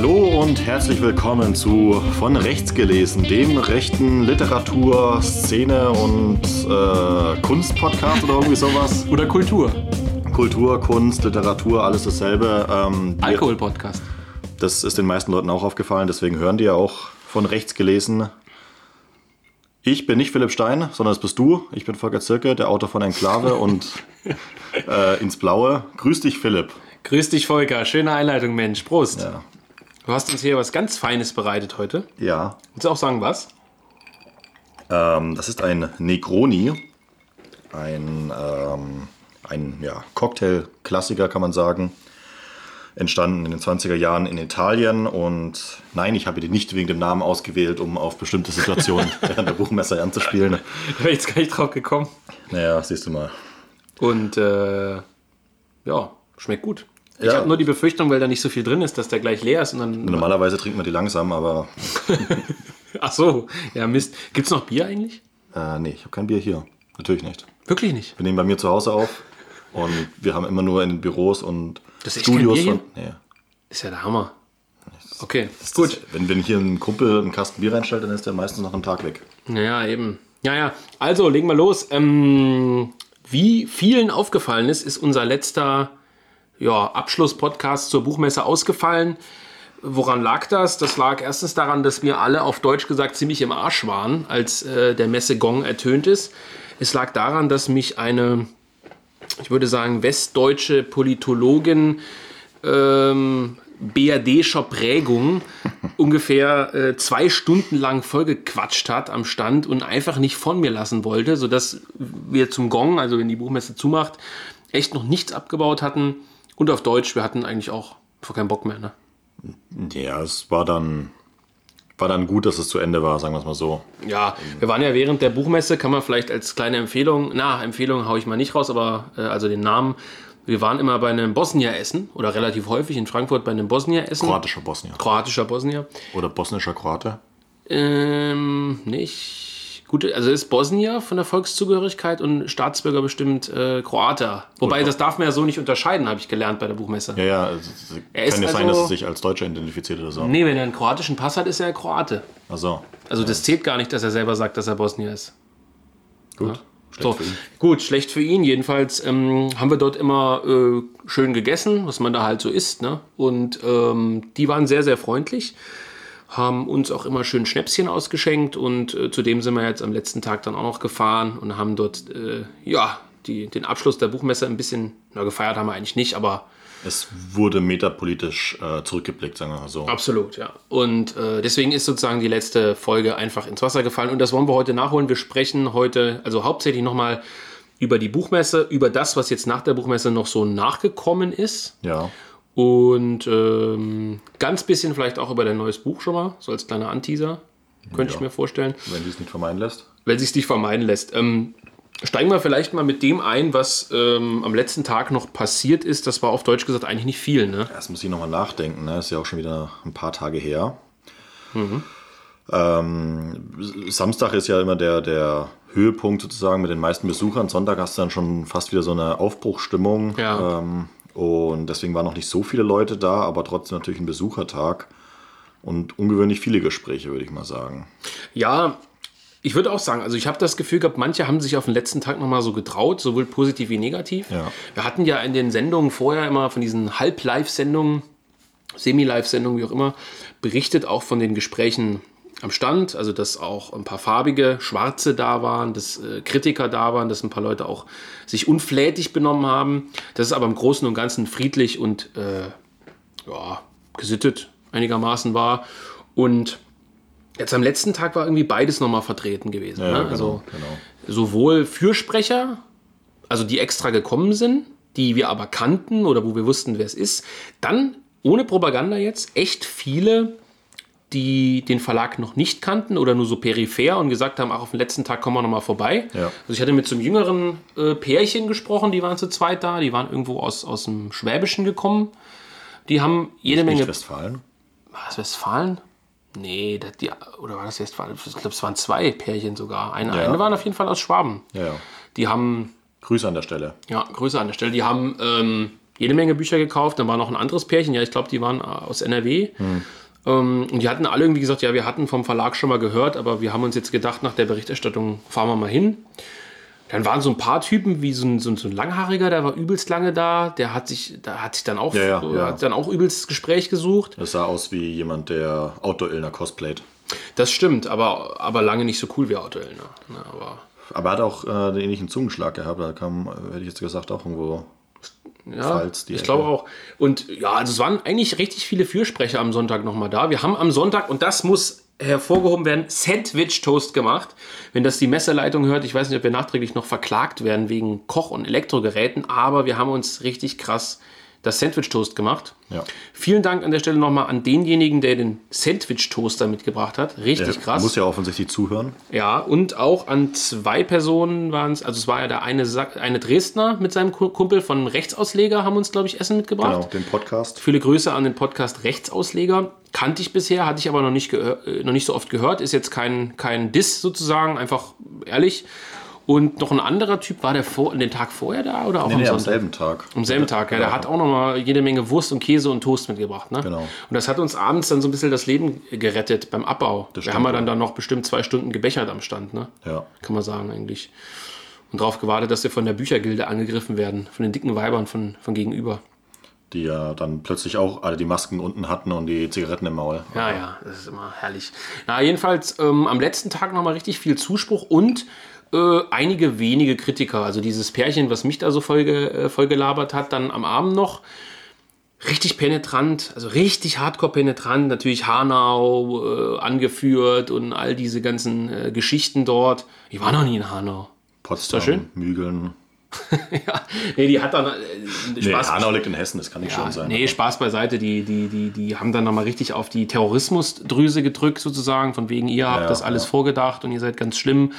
Hallo und herzlich willkommen zu Von Rechts gelesen, dem rechten Literatur, Szene und äh, Kunst-Podcast oder irgendwie sowas. Oder Kultur. Kultur, Kunst, Literatur, alles dasselbe. Ähm, Alkohol-Podcast. Das ist den meisten Leuten auch aufgefallen, deswegen hören die ja auch von rechts gelesen. Ich bin nicht Philipp Stein, sondern das bist du. Ich bin Volker Zirke, der Autor von Enklave und äh, ins Blaue. Grüß dich, Philipp. Grüß dich, Volker. Schöne Einleitung, Mensch. Prost. Ja. Du hast uns hier was ganz Feines bereitet heute. ja. Willst du auch sagen, was? Ähm, das ist ein Negroni. Ein, ähm, ein ja, Cocktail-Klassiker, kann man sagen. Entstanden in den 20er Jahren in Italien. Und nein, ich habe den nicht wegen dem Namen ausgewählt, um auf bestimmte Situationen während der Buchmesse anzuspielen. Da wäre ich jetzt gar nicht drauf gekommen. Naja, siehst du mal. Und äh, ja, schmeckt gut. Ich Ja. habe nur die Befürchtung, weil da nicht so viel drin ist, dass der gleich leer ist und dann. Normalerweise trinkt man die langsam, aber Ach so, ja Mist. Gibt's noch Bier eigentlich? äh, nee, ich habe kein Bier hier. Natürlich nicht. Wirklich nicht. Wir nehmen bei mir zu Hause auf und wir haben immer nur in den Büros und Das Studios von. Nee. Ist ja der Hammer. Okay, Das- gut. Wenn, wenn hier ein Kumpel einen Kasten Bier reinstellt, dann ist der meistens nach einem Tag weg. Naja, eben. Ja, ja. Also, legen wir los. Ähm, wie vielen aufgefallen ist, ist unser letzter ja, Abschlusspodcast zur Buchmesse ausgefallen. Woran lag das? Das lag erstens daran, dass wir alle auf Deutsch gesagt ziemlich im Arsch waren, als äh, der Messe-Gong ertönt ist. Es lag daran, dass mich eine, ich würde sagen, westdeutsche Politologin ähm, BRD-scher Prägung ungefähr äh, zwei Stunden lang vollgequatscht hat am Stand und einfach nicht von mir lassen wollte, sodass wir zum Gong, also wenn die Buchmesse zumacht, echt noch nichts abgebaut hatten. Und auf Deutsch, wir hatten eigentlich auch vor keinen Bock mehr. Ne? Ja, es war dann, war dann gut, dass es zu Ende war, sagen wir es mal so. Ja, wir waren ja während der Buchmesse, kann man vielleicht als kleine Empfehlung, na, Empfehlung haue ich mal nicht raus, aber äh, also den Namen. Wir waren immer bei einem Bosnier-Essen oder relativ häufig in Frankfurt bei einem Bosnier-Essen. Kroatischer Bosnier. Kroatischer Bosnier. Oder bosnischer Kroate. Ähm, nicht. Gut, also ist Bosnier von der Volkszugehörigkeit und Staatsbürger bestimmt äh, Kroater. Wobei, das darf man ja so nicht unterscheiden, habe ich gelernt bei der Buchmesse. Ja, ja, es es Er kann ja sein, dass also- er sich als Deutscher identifiziert oder so. Nee, wenn er einen kroatischen Pass hat, ist er Kroate. Also, Also das zählt gar nicht, dass er selber sagt, dass er Bosnier ist. gut. Schlecht So, für ihn. gut, schlecht für ihn. Jedenfalls ähm, haben wir dort immer äh, schön gegessen, was man da halt so isst. Ne? Und ähm, die waren sehr, sehr freundlich, haben uns auch immer schön Schnäpschen ausgeschenkt und äh, zudem sind wir jetzt am letzten Tag dann auch noch gefahren und haben dort, äh, ja, die, den Abschluss der Buchmesse ein bisschen, na, gefeiert haben wir eigentlich nicht, aber Es wurde metapolitisch äh, zurückgeblickt, sagen wir mal so. Absolut, ja. Und äh, deswegen ist sozusagen die letzte Folge einfach ins Wasser gefallen. Und das wollen wir heute nachholen. Wir sprechen heute, also hauptsächlich nochmal über die Buchmesse, über das, was jetzt nach der Buchmesse noch so nachgekommen ist. Ja. Und ähm, ganz bisschen vielleicht auch über dein neues Buch schon mal, so als kleiner Anteaser, könnte ich Ja. mir vorstellen, Wenn die es nicht vermeiden lässt. wenn sich nicht vermeiden lässt. Ähm, steigen wir vielleicht mal mit dem ein, was ähm, am letzten Tag noch passiert ist. Das war auf Deutsch gesagt eigentlich nicht viel, ne? Erst muss ich nochmal nachdenken, ne? Ist ja auch schon wieder ein paar Tage her. Mhm. Ähm, Samstag ist ja immer der, der Höhepunkt sozusagen mit den meisten Besuchern. Sonntag hast du dann schon fast wieder so eine Aufbruchstimmung. Ja. Und deswegen waren noch nicht so viele Leute da, aber trotzdem natürlich ein Besuchertag. Und ungewöhnlich viele Gespräche, würde ich mal sagen. Ja, ich würde auch sagen, also ich habe das Gefühl gehabt, manche haben sich auf den letzten Tag nochmal so getraut, sowohl positiv wie negativ. Ja. Wir hatten ja in den Sendungen vorher immer von diesen Halb-Live-Sendungen, Semi-Live-Sendungen, wie auch immer, berichtet auch von den Gesprächen am Stand, also dass auch ein paar farbige, schwarze da waren, dass äh, Kritiker da waren, dass ein paar Leute auch sich unflätig benommen haben. Das ist aber im Großen und Ganzen friedlich und äh, ja, gesittet einigermaßen war. Und jetzt am letzten Tag war irgendwie beides nochmal vertreten gewesen. Ja, ne? genau, also genau. sowohl Fürsprecher, also die extra gekommen sind, die wir aber kannten oder wo wir wussten, wer es ist. Dann, ohne Propaganda jetzt, echt viele, die den Verlag noch nicht kannten oder nur so peripher und gesagt haben, ach, auf den letzten Tag kommen wir nochmal vorbei. Ja. Also ich hatte mit so einem jüngeren äh, Pärchen gesprochen, die waren zu zweit da, die waren irgendwo aus, aus dem Schwäbischen gekommen. Die haben jede Menge... Nicht Westfalen. War das Westfalen? Nee, das, die, oder war das Westfalen? Ich glaube, es waren zwei Pärchen sogar. Eine, Ja. eine waren auf jeden Fall aus Schwaben. Ja, ja. Die haben Grüße an der Stelle. ja, Grüße an der Stelle. Die haben ähm, jede Menge Bücher gekauft. Dann war noch ein anderes Pärchen, ja, ich glaube, die waren aus NRW. Hm. Ähm, und die hatten alle irgendwie gesagt, ja, wir hatten vom Verlag schon mal gehört, aber wir haben uns jetzt gedacht, nach der Berichterstattung fahren wir mal hin. Dann waren so ein paar Typen, wie so ein, so ein, so ein Langhaariger, der war übelst lange da. Der hat sich, da hat sich dann auch, Ja, ja, ja. Hat dann auch übelst das Gespräch gesucht. Das sah aus wie jemand, der Outdoor-Illner cosplayt. Das stimmt, aber, aber lange nicht so cool wie Auto Elner. Ne, aber Aber er hat auch äh, den ähnlichen Zungenschlag gehabt. Da kam, hätte ich jetzt gesagt, auch irgendwo. Ja, ich Ecke. glaube auch. Und ja, also es waren eigentlich richtig viele Fürsprecher am Sonntag nochmal da. Wir haben am Sonntag, und das muss hervorgehoben werden, Sandwich-Toast gemacht. Wenn das die Messeleitung hört, ich weiß nicht, ob wir nachträglich noch verklagt werden wegen Koch- und Elektrogeräten, aber wir haben uns richtig krass das Sandwich-Toast gemacht. Ja. Vielen Dank an der Stelle nochmal an denjenigen, der den Sandwich-Toaster mitgebracht hat. Richtig Er krass. muss ja offensichtlich zuhören. Ja, und auch an zwei Personen waren es, also es war ja der eine, Sa- eine Dresdner mit seinem Ku- Kumpel von Rechtsausleger, haben uns, glaube ich, Essen mitgebracht. Genau, den Podcast. Viele Grüße an den Podcast Rechtsausleger. Kannte ich bisher, hatte ich aber noch nicht, äh, noch nicht so oft gehört. Ist jetzt kein, kein Diss sozusagen, einfach ehrlich. Und noch ein anderer Typ, war der vor, den Tag vorher da oder auch Nee, am nee, am selben Tag. Am selben Tag, ja. Der hat auch noch mal jede Menge Wurst und Käse und Toast mitgebracht. Ne? Genau. Und das hat uns abends dann so ein bisschen das Leben gerettet beim Abbau. Wir stimmt, haben ja ja. dann, dann noch bestimmt zwei Stunden gebechert am Stand, ne? Ja. Kann man sagen eigentlich. Und darauf gewartet, dass wir von der Büchergilde angegriffen werden. Von den dicken Weibern von, von gegenüber. Die ja dann plötzlich auch alle die Masken unten hatten und die Zigaretten im Maul. Ja, ja, das ist immer herrlich. Na, jedenfalls ähm, am letzten Tag nochmal richtig viel Zuspruch und äh, einige wenige Kritiker. Also dieses Pärchen, was mich da so voll, äh, voll gelabert hat, dann am Abend noch. Richtig penetrant, also richtig hardcore penetrant. Natürlich Hanau äh, angeführt und all diese ganzen äh, Geschichten dort. Ich war noch nie in Hanau. Potsdam, schön? Mügeln. ja, nee, die hat dann äh, Nee, Spaß. Hanau liegt in Hessen, das kann nicht Ja, schon sein. nee, Spaß beiseite. Die, die, die, die haben dann nochmal richtig auf die Terrorismusdrüse gedrückt, sozusagen. Von wegen, ihr habt Ja, das alles ja. vorgedacht und ihr seid ganz schlimm.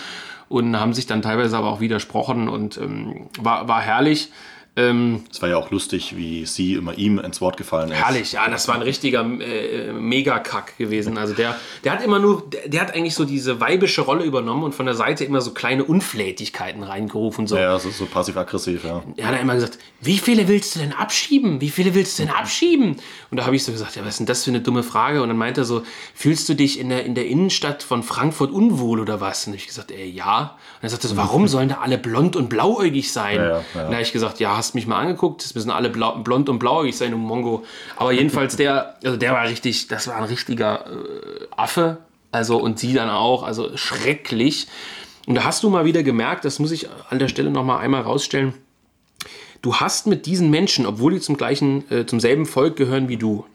Und haben sich dann teilweise aber auch widersprochen und ähm, war, war herrlich. Ähm, Es war ja auch lustig, wie sie immer ihm ins Wort gefallen ist. herrlich, ja, das war ein richtiger äh, Megakack gewesen. Also der, der hat immer nur, der, der hat eigentlich so diese weibische Rolle übernommen und von der Seite immer so kleine Unflätigkeiten reingerufen. So. Ja, so, so passiv-aggressiv, ja. Er hat immer gesagt, wie viele willst du denn abschieben? Wie viele willst du denn abschieben? Und da habe ich so gesagt, ja, was ist denn das für eine dumme Frage? Und dann meinte er so, fühlst du dich in der, in der Innenstadt von Frankfurt unwohl oder was? Und ich gesagt, äh, ja. Und er sagte so, warum sollen da alle blond und blauäugig sein? Ja, ja, ja. Und da habe ich gesagt, ja, hast mich mal angeguckt, es müssen alle blau, blond und blauäugig sein, du Mongo. Aber jedenfalls der, also der war richtig, das war ein richtiger äh, Affe. Also und sie dann auch, also schrecklich. Und da hast du mal wieder gemerkt, das muss ich an der Stelle noch mal einmal rausstellen, du hast mit diesen Menschen, obwohl die zum gleichen, äh, zum selben Volk gehören wie du,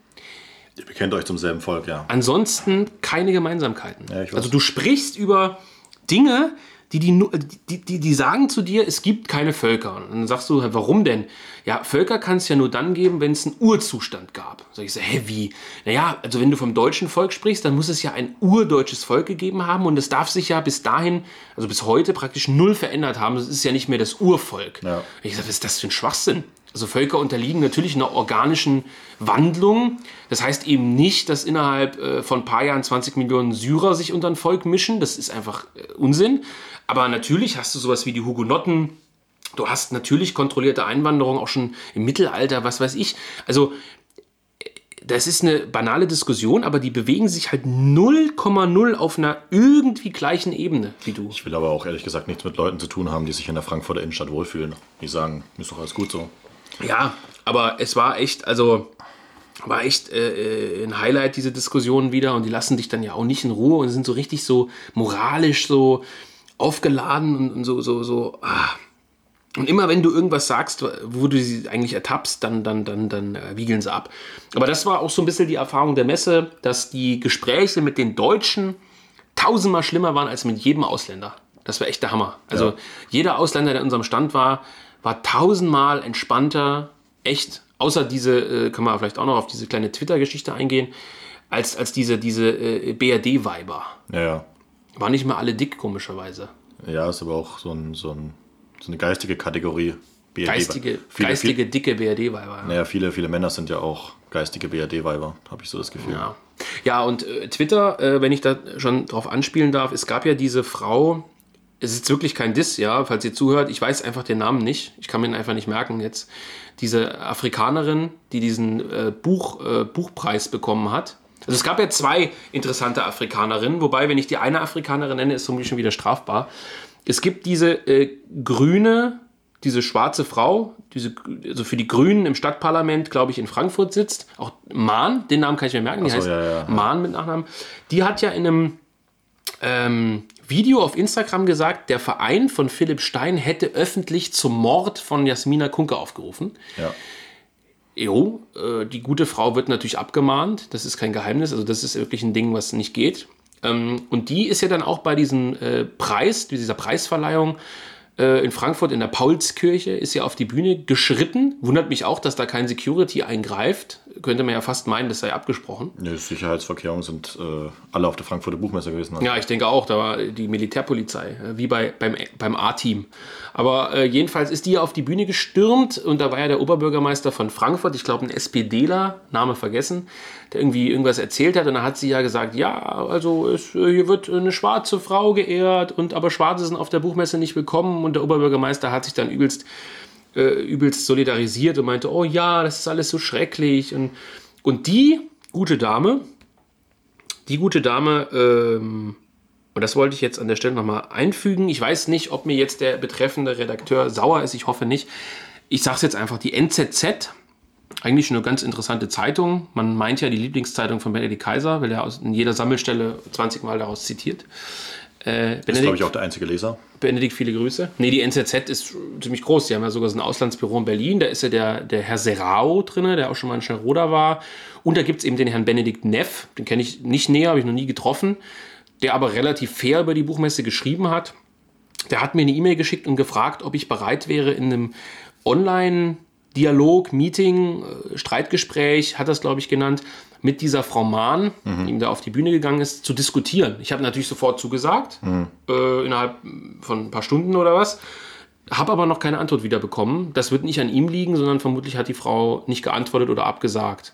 Ihr bekennt euch zum selben Volk, ja. ansonsten keine Gemeinsamkeiten. Ja, ich also du sprichst über Dinge, die, die, die, die, die sagen zu dir, es gibt keine Völker. Und dann sagst du, warum denn? Ja, Völker kann es ja nur dann geben, wenn es einen Urzustand gab. Sag ich so, hä, wie? Naja, also wenn du vom deutschen Volk sprichst, dann muss es ja ein urdeutsches Volk gegeben haben und es darf sich ja bis dahin, also bis heute praktisch null verändert haben. Es ist ja nicht mehr das Urvolk. Ja. Ich sage, was ist das für ein Schwachsinn? Also Völker unterliegen natürlich einer organischen Wandlung. Das heißt eben nicht, dass innerhalb äh, von ein paar Jahren 20 Millionen Syrer sich unter ein Volk mischen. Das ist einfach äh, Unsinn. Aber natürlich hast du sowas wie die Hugenotten. Du hast natürlich kontrollierte Einwanderung auch schon im Mittelalter, was weiß ich. Also äh, das ist eine banale Diskussion, aber die bewegen sich halt 0,0 auf einer irgendwie gleichen Ebene wie du. Ich will aber auch ehrlich gesagt nichts mit Leuten zu tun haben, die sich in der Frankfurter Innenstadt wohlfühlen. Die sagen, ist doch alles gut so. Ja, aber es war echt, also war echt äh, ein Highlight, diese Diskussion wieder. Und die lassen dich dann ja auch nicht in Ruhe und sind so richtig so moralisch so aufgeladen und, und so, so, so. Ah. Und immer wenn du irgendwas sagst, wo du sie eigentlich ertappst, dann, dann, dann, dann äh, wiegeln sie ab. Aber das war auch so ein bisschen die Erfahrung der Messe, dass die Gespräche mit den Deutschen tausendmal schlimmer waren als mit jedem Ausländer. Das war echt der Hammer. Also Ja. jeder Ausländer, der in unserem Stand war, war tausendmal entspannter, echt, außer diese, äh, kann man vielleicht auch noch auf diese kleine Twitter-Geschichte eingehen, als, als diese, diese äh, BRD-Weiber. Ja, ja. Waren nicht mehr alle dick, komischerweise. Ja, ist aber auch so, ein, so, ein, so eine geistige Kategorie. BRD Geistige, viele, geistige dicke BRD-Weiber. Ja. Naja, viele, viele Männer sind ja auch geistige BRD-Weiber, habe ich so das Gefühl. Ja, ja und äh, Twitter, äh, wenn ich da schon drauf anspielen darf, es gab ja diese Frau, es ist wirklich kein Diss, ja, falls ihr zuhört. Ich weiß einfach den Namen nicht. Ich kann mir ihn einfach nicht merken jetzt. Diese Afrikanerin, die diesen äh, Buch, äh, Buchpreis bekommen hat. Also es gab ja zwei interessante Afrikanerinnen, wobei, wenn ich die eine Afrikanerin nenne, ist irgendwie schon wieder strafbar. Es gibt diese äh, grüne, diese schwarze Frau, diese, also für die Grünen im Stadtparlament, glaube ich, in Frankfurt sitzt. Auch Mahn, den Namen kann ich mir merken, die so, heißt ja, ja. Mahn mit Nachnamen. Die hat ja in einem ähm, Video auf Instagram gesagt, der Verein von Philipp Stein hätte öffentlich zum Mord von Jasmina Kunke aufgerufen. Ja. Jo, äh, die gute Frau wird natürlich abgemahnt. Das ist kein Geheimnis. Also das ist wirklich ein Ding, was nicht geht. Ähm, und die ist ja dann auch bei diesem äh, Preis, dieser Preisverleihung äh, in Frankfurt in der Paulskirche, ist ja auf die Bühne geschritten. Wundert mich auch, dass da kein Security eingreift. Könnte man ja fast meinen, das sei abgesprochen. Die Sicherheitsvorkehrungen sind äh, alle auf der Frankfurter Buchmesse gewesen. Ja, ich denke auch, da war die Militärpolizei, äh, wie bei, beim, beim A-Team. Aber äh, jedenfalls ist die ja auf die Bühne gestürmt und da war ja der Oberbürgermeister von Frankfurt, ich glaube ein SPDler, Name vergessen, der irgendwie irgendwas erzählt hat und da hat sie ja gesagt, ja, also es, äh, hier wird eine schwarze Frau geehrt und aber Schwarze sind auf der Buchmesse nicht willkommen und der Oberbürgermeister hat sich dann übelst äh, übelst solidarisiert und meinte, oh ja, das ist alles so schrecklich. Und, und die gute Dame, die gute Dame, ähm, und das wollte ich jetzt an der Stelle nochmal einfügen. Ich weiß nicht, ob mir jetzt der betreffende Redakteur sauer ist, ich hoffe nicht. Ich sage es jetzt einfach, die NZZ, eigentlich eine ganz interessante Zeitung. Man meint ja die Lieblingszeitung von Benedikt Kaiser, weil er aus, in jeder Sammelstelle 20 Mal daraus zitiert. Äh, ist, glaube ich, auch der einzige Leser. Benedikt, viele Grüße. Nee, die NZZ ist ziemlich groß. Die haben ja sogar so ein Auslandsbüro in Berlin. Da ist ja der, der Herr Serrao drin, der auch schon mal in Schnellroda war. Und da gibt es eben den Herrn Benedikt Neff. Den kenne ich nicht näher, habe ich noch nie getroffen. Der aber relativ fair über die Buchmesse geschrieben hat. Der hat mir eine E-Mail geschickt und gefragt, ob ich bereit wäre, in einem Online- Dialog, Meeting, äh, Streitgespräch, hat das, glaube ich, genannt, mit dieser Frau Mahn, mhm. die ihm da auf die Bühne gegangen ist, zu diskutieren. Ich habe natürlich sofort zugesagt, mhm. äh, innerhalb von ein paar Stunden oder was. Habe aber noch keine Antwort wieder bekommen. Das wird nicht an ihm liegen, sondern vermutlich hat die Frau nicht geantwortet oder abgesagt.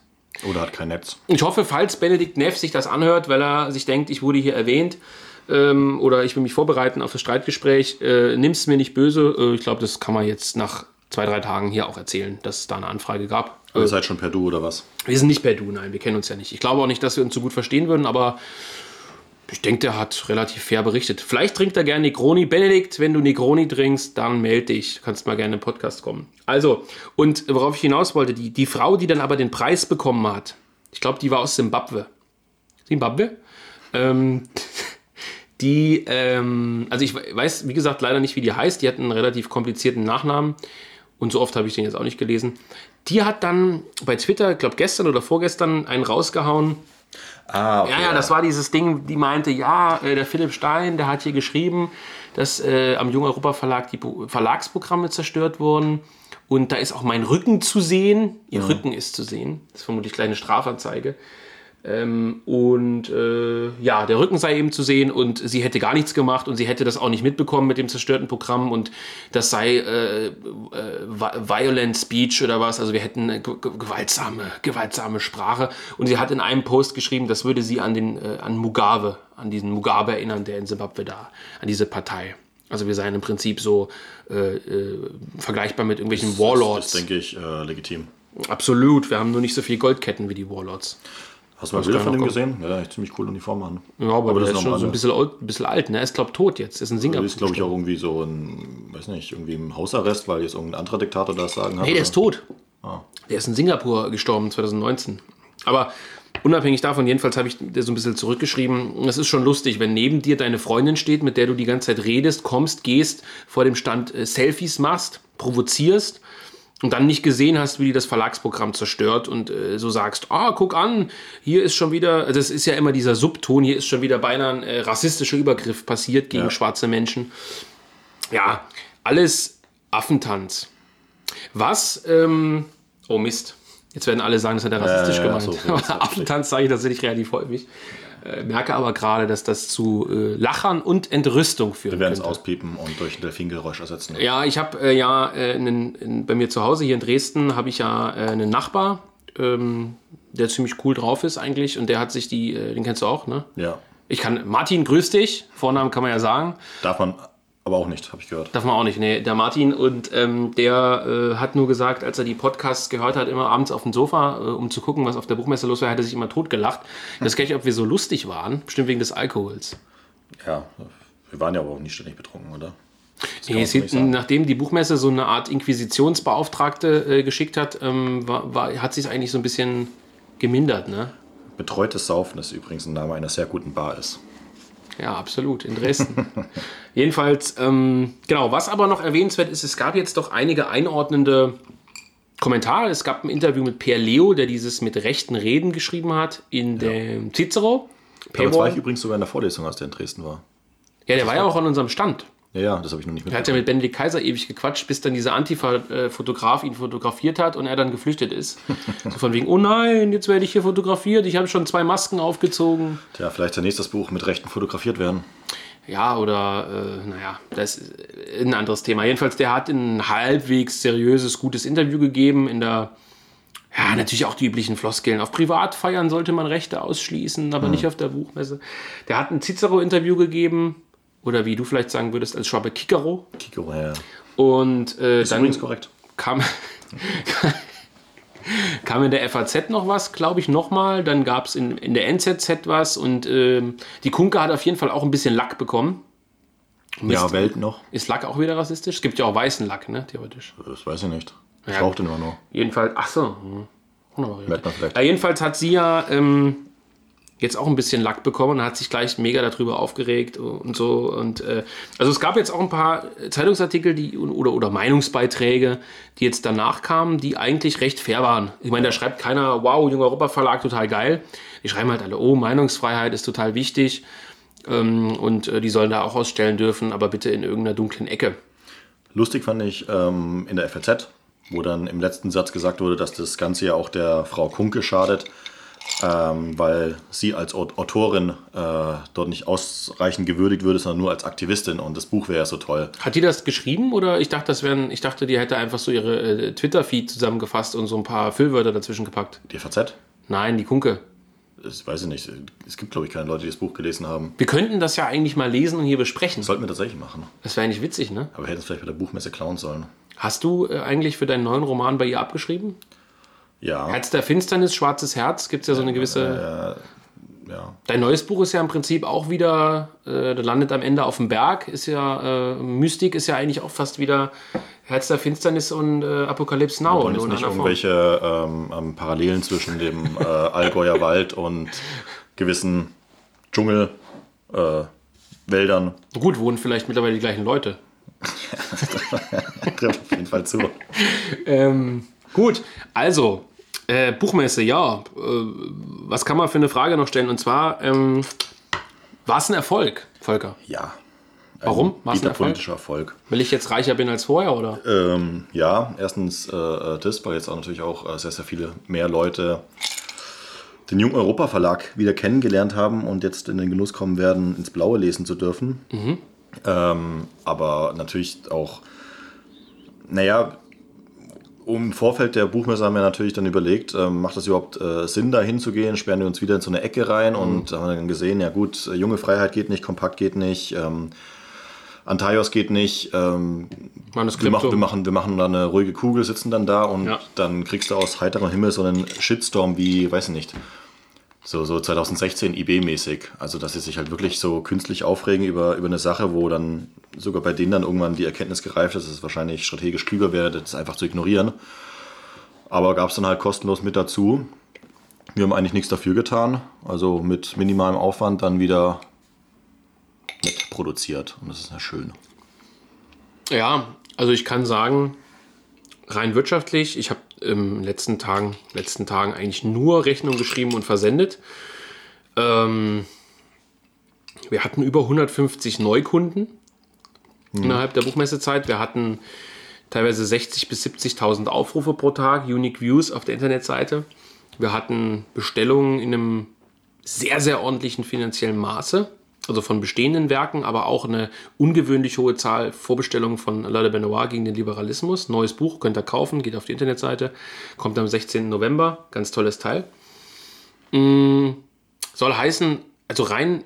Oder hat kein Netz. Ich hoffe, falls Benedikt Neff sich das anhört, weil er sich denkt, ich wurde hier erwähnt ähm, oder ich will mich vorbereiten auf das Streitgespräch, äh, nimm es mir nicht böse. Äh, ich glaube, das kann man jetzt nach zwei, drei Tagen hier auch erzählen, dass es da eine Anfrage gab. Aber ihr seid schon per Du oder was? Wir sind nicht per Du, nein, wir kennen uns ja nicht. Ich glaube auch nicht, dass wir uns so gut verstehen würden, aber ich denke, der hat relativ fair berichtet. Vielleicht trinkt er gerne Negroni. Benedikt, wenn du Negroni trinkst, dann melde dich. Du kannst mal gerne im Podcast kommen. Also, und worauf ich hinaus wollte, die, die Frau, die dann aber den Preis bekommen hat, ich glaube, die war aus Simbabwe. Simbabwe? Ähm, die, ähm, also ich weiß, wie gesagt, leider nicht, wie die heißt. Die hat einen relativ komplizierten Nachnamen und so oft habe ich den jetzt auch nicht gelesen. Die hat dann bei Twitter, ich glaube gestern oder vorgestern, einen rausgehauen. Ah, okay, ja, ja, das war dieses Ding, die meinte, ja, äh, der Philipp Stein, der hat hier geschrieben, dass äh, am Jung Europa Verlag die Verlagsprogramme zerstört wurden. Und da ist auch mein Rücken zu sehen. Ihr ja. Rücken ist zu sehen. Das ist vermutlich eine kleine Strafanzeige. Ähm, und äh, ja, der Rücken sei eben zu sehen und sie hätte gar nichts gemacht und sie hätte das auch nicht mitbekommen mit dem zerstörten Programm und das sei äh, äh, Violent Speech oder was. Also wir hätten eine gewaltsame, gewaltsame Sprache. Und sie hat in einem Post geschrieben, das würde sie an, den, äh, an Mugabe, an diesen Mugabe erinnern, der in Simbabwe da, an diese Partei. Also wir seien im Prinzip so äh, äh, vergleichbar mit irgendwelchen das, Warlords. Das, das denke ich legitim. Absolut. Wir haben nur nicht so viele Goldketten wie die Warlords. Hast du mal Bilder von ihm gesehen? Ja, ziemlich coole Uniform an. Ja, aber, aber der ist, ist schon so ein bisschen, ein bisschen alt. Ne? Er ist, glaube ich, tot jetzt. Er ist in Singapur. ist, glaube ich, auch irgendwie so ein, weiß nicht, irgendwie im Hausarrest, weil jetzt irgendein anderer Diktator das sagen hat. Nee, der ist tot. Ah. Der ist in Singapur gestorben 2019. Aber unabhängig davon, jedenfalls habe ich dir so ein bisschen zurückgeschrieben. Es ist schon lustig, wenn neben dir deine Freundin steht, mit der du die ganze Zeit redest, kommst, gehst, vor dem Stand äh, Selfies machst, provozierst und dann nicht gesehen hast, wie die das Verlagsprogramm zerstört und äh, so sagst, ah, guck an, hier ist schon wieder, das ist ja immer dieser Subton, hier ist schon wieder beinahe ein äh, rassistischer Übergriff passiert gegen ja. schwarze Menschen. Ja, alles Affentanz. Was, ähm, oh Mist, jetzt werden alle sagen, das hat er rassistisch äh. So, so, Affentanz sage ich tatsächlich relativ häufig. Äh, merke aber gerade, dass das zu äh, Lachern und Entrüstung führt. Wir werden es auspiepen und durch ein Delfingeräusch ersetzen. Ja, ich habe äh, ja äh, in, bei mir zu Hause hier in Dresden habe ich ja äh, einen Nachbar, ähm, der ziemlich cool drauf ist eigentlich und der hat sich die, äh, den kennst du auch, ne? Ja. Ich kann, Martin, grüß dich. Vornamen kann man ja sagen. Darf man Aber auch nicht, habe ich gehört. Darf man auch nicht, nee. Der Martin und ähm, der äh, hat nur gesagt, als er die Podcasts gehört hat, immer abends auf dem Sofa, äh, um zu gucken, was auf der Buchmesse los war, hat er sich immer totgelacht. Ich weiß gar nicht, ob wir so lustig waren, bestimmt wegen des Alkohols. Ja, wir waren ja aber auch nicht ständig betrunken, oder? Nee, es sieht, nachdem die Buchmesse so eine Art Inquisitionsbeauftragte äh, geschickt hat, ähm, war, war, hat sich eigentlich so ein bisschen gemindert, ne? Betreutes Saufen ist übrigens ein Name einer sehr guten Bar ist. Ja, absolut, in Dresden. Jedenfalls, ähm, genau, was aber noch erwähnenswert ist, es gab jetzt doch einige einordnende Kommentare. Es gab ein Interview mit Per Leo, der dieses mit rechten Reden geschrieben hat, in ja. dem Cicero. Damals war ich übrigens sogar in der Vorlesung, als der in Dresden war. Ja, der war ja auch an unserem Stand. Ja, ja, das habe ich noch nicht mitbekommen. Er hat ja mit Benedikt Kaiser ewig gequatscht, bis dann dieser Antifa-Fotograf ihn fotografiert hat und er dann geflüchtet ist. so von wegen, oh nein, jetzt werde ich hier fotografiert, ich habe schon zwei Masken aufgezogen. Tja, vielleicht der nächste Buch mit Rechten fotografiert werden. Ja, oder, äh, naja, das ist ein anderes Thema. Jedenfalls, der hat ein halbwegs seriöses, gutes Interview gegeben in der ja, natürlich auch die üblichen Floskeln. Auf Privatfeiern sollte man Rechte ausschließen, aber mhm. nicht auf der Buchmesse. Der hat ein Cicero-Interview gegeben, oder wie du vielleicht sagen würdest, als Schwabe Kikero. Kikero, ja. Und äh, ist dann übrigens korrekt. Kam, kam in der FAZ noch was, glaube ich, nochmal. Dann gab es in, in der NZZ was und äh, die Kunke hat auf jeden Fall auch ein bisschen Lack bekommen. Mist. Ja, Welt noch. Ist Lack auch wieder rassistisch? Es gibt ja auch weißen Lack, ne, theoretisch. Das weiß ich nicht. Ich ja, den immer nur. Jedenfalls, ach so. Hm. Ja, jedenfalls hat sie ja ähm, jetzt auch ein bisschen Lack bekommen und hat sich gleich mega darüber aufgeregt und so. Und äh, also es gab jetzt auch ein paar Zeitungsartikel, die oder, oder Meinungsbeiträge, die jetzt danach kamen, die eigentlich recht fair waren. Ich meine, da schreibt keiner, wow, junger Europa Verlag, total geil. Die schreiben halt alle, oh, Meinungsfreiheit ist total wichtig. Ähm, und äh, die sollen da auch ausstellen dürfen, aber bitte in irgendeiner dunklen Ecke. Lustig fand ich ähm, in der FAZ, wo dann im letzten Satz gesagt wurde, dass das Ganze ja auch der Frau Kunke schadet, ähm, weil sie als Autorin äh, dort nicht ausreichend gewürdigt würde, sondern nur als Aktivistin und das Buch wäre ja so toll. Hat die das geschrieben oder ich dachte, das wären, ich dachte, die hätte einfach so ihre äh, Twitter-Feed zusammengefasst und so ein paar Füllwörter dazwischen gepackt? Die FAZ? Nein, die Kunke. Das weiß ich nicht. Es gibt, glaube ich, keine Leute, die das Buch gelesen haben. Wir könnten das ja eigentlich mal lesen und hier besprechen. Das sollten wir tatsächlich machen. Das wäre eigentlich witzig, ne? Aber wir hätten es vielleicht bei der Buchmesse klauen sollen. Hast du äh, eigentlich für deinen neuen Roman bei ihr abgeschrieben? Ja. Herz der Finsternis, Schwarzes Herz, gibt es ja so eine gewisse. Äh, ja. Dein neues Buch ist ja im Prinzip auch wieder, äh, landet am Ende auf dem Berg, ist ja, äh, Mystik ist ja eigentlich auch fast wieder Herz der Finsternis und äh, Apokalypse Now. Und nicht irgendwelche ähm, Parallelen zwischen dem äh, Allgäuer Wald und gewissen Dschungelwäldern. Äh, Gut, wohnen vielleicht mittlerweile die gleichen Leute. Trifft auf jeden Fall zu. ähm, gut, also äh, Buchmesse, ja. Äh, was kann man für eine Frage noch stellen? Und zwar, ähm, war es ein Erfolg, Volker? Ja. Warum? War es ein Erfolg? politischer Erfolg. Weil ich jetzt reicher bin als vorher, oder? Ähm, ja, erstens äh, äh, das, weil jetzt auch natürlich auch äh, sehr, sehr viele mehr Leute den Jung Europa Verlag wieder kennengelernt haben und jetzt in den Genuss kommen werden, ins Blaue lesen zu dürfen. Mhm. Ähm, aber natürlich auch, naja, im Vorfeld der Buchmesse haben wir natürlich dann überlegt, äh, macht das überhaupt äh, Sinn, da hinzugehen? Sperren wir uns wieder in so eine Ecke rein mhm. und haben dann gesehen, ja gut, äh, junge Freiheit geht nicht, kompakt geht nicht, ähm, Antaios geht nicht. Ähm, wir, machen, wir, machen, wir machen dann eine ruhige Kugel, sitzen dann da und ja. dann kriegst du aus heiterem Himmel so einen Shitstorm wie, weiß ich nicht, so, so 2016 IB-mäßig. Also, dass sie sich halt wirklich so künstlich aufregen über, über eine Sache, wo dann sogar bei denen dann irgendwann die Erkenntnis gereift ist, dass es wahrscheinlich strategisch klüger wäre, das einfach zu ignorieren. Aber gab es dann halt kostenlos mit dazu. Wir haben eigentlich nichts dafür getan. Also mit minimalem Aufwand dann wieder mitproduziert. Und das ist ja schön. Ja, also ich kann sagen, rein wirtschaftlich, ich habe in den letzten Tagen, letzten Tagen eigentlich nur Rechnung geschrieben und versendet. Ähm, wir hatten über 150 Neukunden mhm. innerhalb der Buchmessezeit. Wir hatten teilweise 60.000 bis 70.000 Aufrufe pro Tag, Unique Views auf der Internetseite. Wir hatten Bestellungen in einem sehr, sehr ordentlichen finanziellen Maße also von bestehenden Werken, aber auch eine ungewöhnlich hohe Zahl Vorbestellungen von de Benoit gegen den Liberalismus. Neues Buch könnt ihr kaufen, geht auf die Internetseite, kommt am 16. November, ganz tolles Teil. Mm, soll heißen, also rein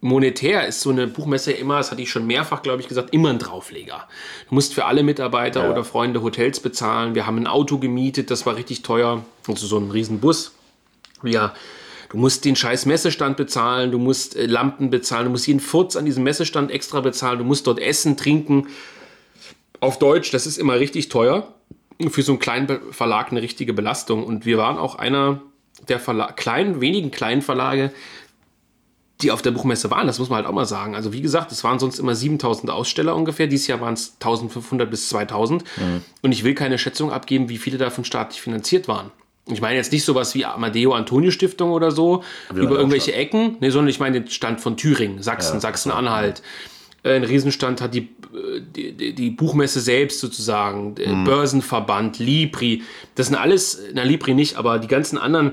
monetär ist so eine Buchmesse immer, das hatte ich schon mehrfach, glaube ich, gesagt, immer ein Draufleger. Du musst für alle Mitarbeiter Ja. oder Freunde Hotels bezahlen. Wir haben ein Auto gemietet, das war richtig teuer. Also so ein riesen Bus. Du musst den scheiß Messestand bezahlen, du musst äh, Lampen bezahlen, du musst jeden Furz an diesem Messestand extra bezahlen, du musst dort essen, trinken. Auf Deutsch, das ist immer richtig teuer. Für so einen kleinen Verlag eine richtige Belastung. Und wir waren auch einer der Verla kleinen, wenigen kleinen Verlage, die auf der Buchmesse waren. Das muss man halt auch mal sagen. Also wie gesagt, es waren sonst immer 7000 Aussteller ungefähr. Dieses Jahr waren es 1500 bis 2000. Und ich will keine Schätzung abgeben, wie viele davon staatlich finanziert waren. Ich meine jetzt nicht sowas wie Amadeo Antonio Stiftung oder so, über irgendwelche Ecken, nee, sondern ich meine den Stand von Thüringen, Sachsen, Ja, Sachsen-Anhalt. Äh, Ein Riesenstand hat die, äh, die, die, die Buchmesse selbst sozusagen, der Börsenverband, Libri. Das sind alles, na Libri nicht, aber die ganzen anderen,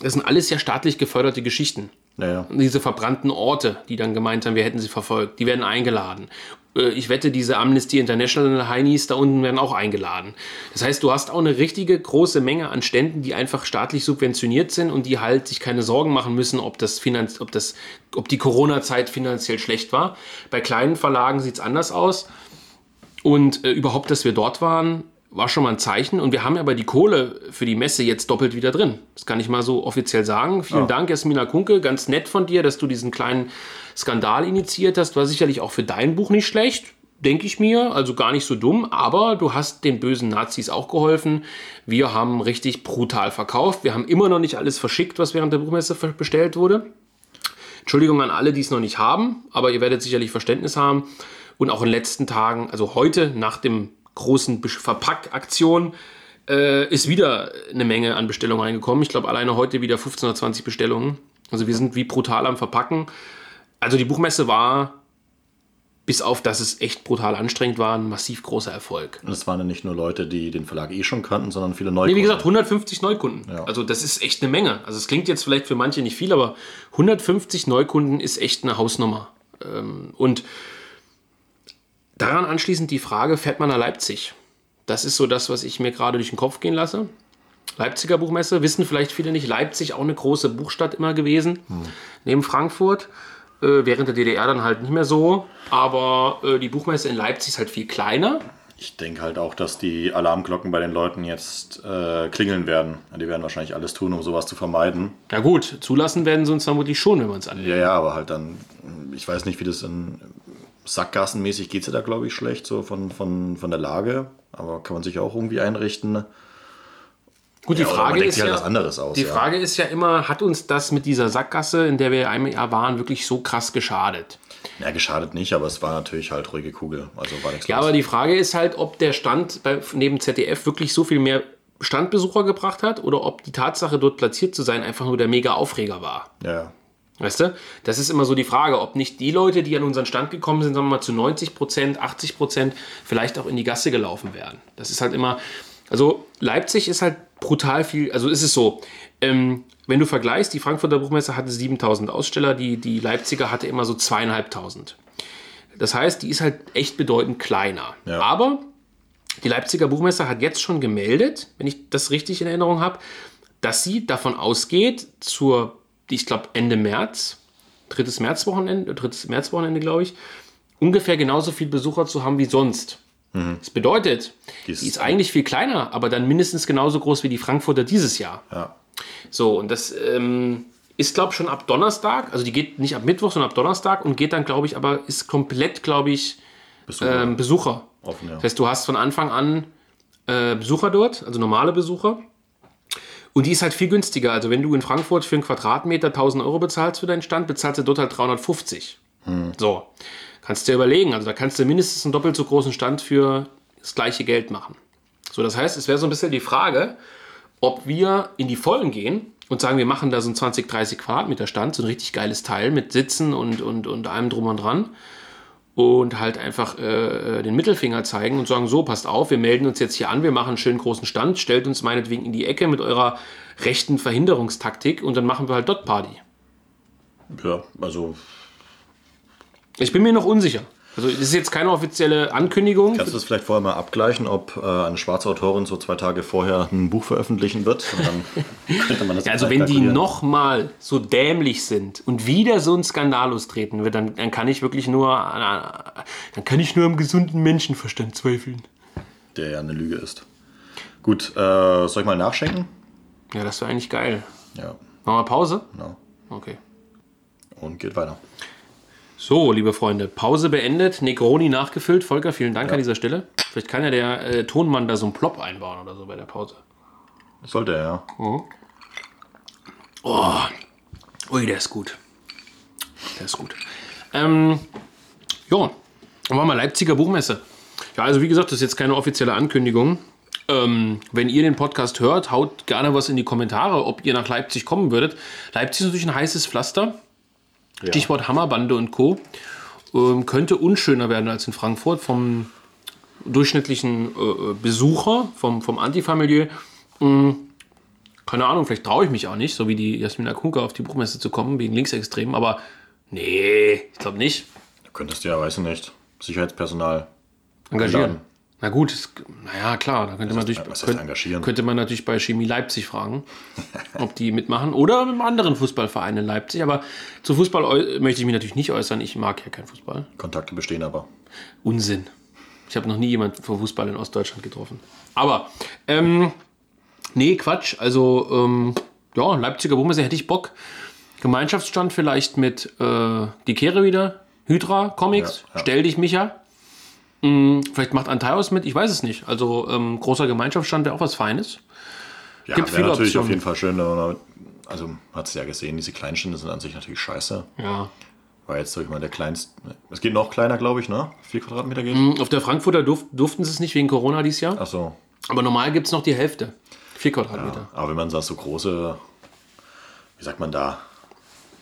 das sind alles ja staatlich geförderte Geschichten. Naja. Diese verbrannten Orte, die dann gemeint haben, wir hätten sie verfolgt, die werden eingeladen. Äh, Ich wette, diese Amnesty International Heinis da unten werden auch eingeladen. Das heißt, du hast auch eine richtige große Menge an Ständen, die einfach staatlich subventioniert sind und die halt sich keine Sorgen machen müssen, ob das Finanz, ob das, ob die Corona-Zeit finanziell schlecht war. Bei kleinen Verlagen sieht es anders aus. Und äh, überhaupt, dass wir dort waren, war schon mal ein Zeichen. Und wir haben aber die Kohle für die Messe jetzt doppelt wieder drin. Das kann ich mal so offiziell sagen. Vielen Dank, Jasmina Kunke. Ganz nett von dir, dass du diesen kleinen Skandal initiiert hast. War sicherlich auch für dein Buch nicht schlecht, denke ich mir. Also gar nicht so dumm. Aber du hast den bösen Nazis auch geholfen. Wir haben richtig brutal verkauft. Wir haben immer noch nicht alles verschickt, was während der Buchmesse bestellt wurde. Entschuldigung an alle, die es noch nicht haben, aber ihr werdet sicherlich Verständnis haben. Und auch in den letzten Tagen, also heute nach dem großen Verpackaktion, äh, ist wieder eine Menge an Bestellungen reingekommen. Ich glaube, alleine heute wieder 15 oder 20 Bestellungen. Also wir sind wie brutal am Verpacken. Also die Buchmesse war, bis auf dass es echt brutal anstrengend war, ein massiv großer Erfolg. Und es waren ja nicht nur Leute, die den Verlag eh schon kannten, sondern viele neue. Nee, wie gesagt, 150 Neukunden. Ja. Also das ist echt eine Menge. Also es klingt jetzt vielleicht für manche nicht viel, aber 150 Neukunden ist echt eine Hausnummer. Ähm, Und daran anschließend die Frage, fährt man nach Leipzig? Das ist so das, was ich mir gerade durch den Kopf gehen lasse. Leipziger Buchmesse, wissen vielleicht viele nicht, Leipzig auch eine große Buchstadt immer gewesen, neben Frankfurt. Äh, während der DDR dann halt nicht mehr so. Aber äh, die Buchmesse in Leipzig ist halt viel kleiner. Ich denke halt auch, dass die Alarmglocken bei den Leuten jetzt äh, klingeln werden. Die werden wahrscheinlich alles tun, um sowas zu vermeiden. Na gut, zulassen werden sie uns vermutlich schon, wenn wir uns an. Ja, ja, aber halt dann, ich weiß nicht, wie das in Sackgassenmäßig geht es ja da, glaube ich, schlecht, so von, von, von der Lage. Aber kann man sich auch irgendwie einrichten. Gut, die Ja, Frage ist halt ja, was anderes aus. die ja. Frage ist ja immer, hat uns das mit dieser Sackgasse, in der wir einmal Jahr waren, wirklich so krass geschadet? Ja, geschadet nicht, aber es war natürlich halt ruhige Kugel. Also war nichts Ja, los. aber die Frage ist halt, ob der Stand bei, neben ZDF wirklich so viel mehr Standbesucher gebracht hat oder ob die Tatsache, dort platziert zu sein, einfach nur der mega Aufreger war. Ja, ja. Weißt du? Das ist immer so die Frage, ob nicht die Leute, die an unseren Stand gekommen sind, sagen wir mal zu 90 Prozent, 80 Prozent, vielleicht auch in die Gasse gelaufen werden. Das ist halt immer. Also Leipzig ist halt brutal viel. Also ist es so. Ähm, wenn du vergleichst, die Frankfurter Buchmesse hatte 7000 Aussteller, die, die Leipziger hatte immer so zweieinhalbtausend. Das heißt, die ist halt echt bedeutend kleiner. Ja. Aber die Leipziger Buchmesse hat jetzt schon gemeldet, wenn ich das richtig in Erinnerung habe, dass sie davon ausgeht, zur, ich glaube, Ende März, drittes Märzwochenende, drittes Märzwochenende, glaube ich, ungefähr genauso viel Besucher zu haben wie sonst. Das bedeutet, Die die ist- ist eigentlich viel kleiner, aber dann mindestens genauso groß wie die Frankfurter dieses Jahr. ja. So, und das ähm, ist, glaube ich, schon ab Donnerstag, also die geht nicht ab Mittwoch, sondern ab Donnerstag und geht dann, glaube ich, aber ist komplett, glaube ich, Besucher ähm, Besucher. offen, ja. Das heißt, du hast von Anfang an äh, Besucher dort, also normale Besucher. Und die ist halt viel günstiger. Also wenn du in Frankfurt für einen Quadratmeter 1000 Euro bezahlst für deinen Stand, bezahlst du dort halt 350. So, kannst du dir überlegen. Also da kannst du mindestens einen doppelt so großen Stand für das gleiche Geld machen. So, das heißt, es wäre so ein bisschen die Frage, ob wir in die Vollen gehen und sagen, wir machen da so ein 20, 30 Quadratmeter Stand, so ein richtig geiles Teil mit Sitzen und, und, und allem drum und dran und halt einfach äh, den Mittelfinger zeigen und sagen, so, passt auf, wir melden uns jetzt hier an, wir machen einen schönen großen Stand, stellt uns meinetwegen in die Ecke mit eurer rechten Verhinderungstaktik und dann machen wir halt dort Party. ja, also Ich bin mir noch unsicher. Also das ist jetzt keine offizielle Ankündigung. Kannst du das vielleicht vorher mal abgleichen, ob äh, eine schwarze Autorin so zwei Tage vorher ein Buch veröffentlichen wird? Und dann könnte man das also wenn die nochmal so dämlich sind und wieder so ein Skandal lostreten wird, dann, dann kann ich wirklich nur, äh, dann kann ich nur am gesunden Menschenverstand zweifeln. Der ja eine Lüge ist. Gut, äh, soll ich mal nachschenken? Ja, das wäre eigentlich geil. Ja. Machen wir Pause? Ja. Okay. Und geht weiter. So, liebe Freunde, Pause beendet, Negroni nachgefüllt. Volker, vielen Dank ja. an dieser Stelle. Vielleicht kann ja der äh, Tonmann da so einen Plop einbauen oder so bei der Pause. Sollte er, ja. Mhm. Oh, ui, der ist gut. Der ist gut. Ähm, ja, dann machen wir Leipziger Buchmesse. Ja, also wie gesagt, das ist jetzt keine offizielle Ankündigung. Ähm, wenn ihr den Podcast hört, haut gerne was in die Kommentare, ob ihr nach Leipzig kommen würdet. Leipzig ist natürlich ein heißes Pflaster. Ja. Stichwort Hammerbande und Co. Ähm, könnte unschöner werden als in Frankfurt vom durchschnittlichen äh, Besucher, vom, vom Antifa-Milieu. Ähm, keine Ahnung, vielleicht traue ich mich auch nicht, so wie die Jasmina Kunke auf die Buchmesse zu kommen, wegen Linksextremen, aber nee, ich glaube nicht. Du könntest ja, weiß ich nicht, Sicherheitspersonal engagieren. Einladen. Na gut, naja, klar, da könnte man, natürlich, könnte, könnte man natürlich bei Chemie Leipzig fragen, ob die mitmachen. Oder mit einem anderen Fußballverein in Leipzig. Aber zu Fußball möchte ich mich natürlich nicht äußern. Ich mag ja keinen Fußball. Kontakte bestehen aber. Unsinn. Ich habe noch nie jemanden für Fußball in Ostdeutschland getroffen. Aber, ähm, nee, Quatsch. Also, ähm, ja, Leipziger Buchmesse hätte ich Bock. Gemeinschaftsstand vielleicht mit äh, die Kehre wieder. Hydra Comics. Ja, ja. Stell dich, Micha. Hm, vielleicht macht Antaios mit, ich weiß es nicht. Also ähm, großer Gemeinschaftsstand wäre auch was Feines. Ja, Gibt viele natürlich Optionen. auf jeden Fall schön. Also hat es ja gesehen, diese Kleinstände sind an sich natürlich scheiße. Ja. War jetzt, sag ich mal, der kleinste. Es geht noch kleiner, glaube ich, ne? Vier Quadratmeter geht. Hm, auf der Frankfurter durf, durften sie es nicht wegen Corona dieses Jahr. Ach so. Aber normal gibt es noch die Hälfte. Vier Quadratmeter. Ja, aber wenn man da so große, wie sagt man da,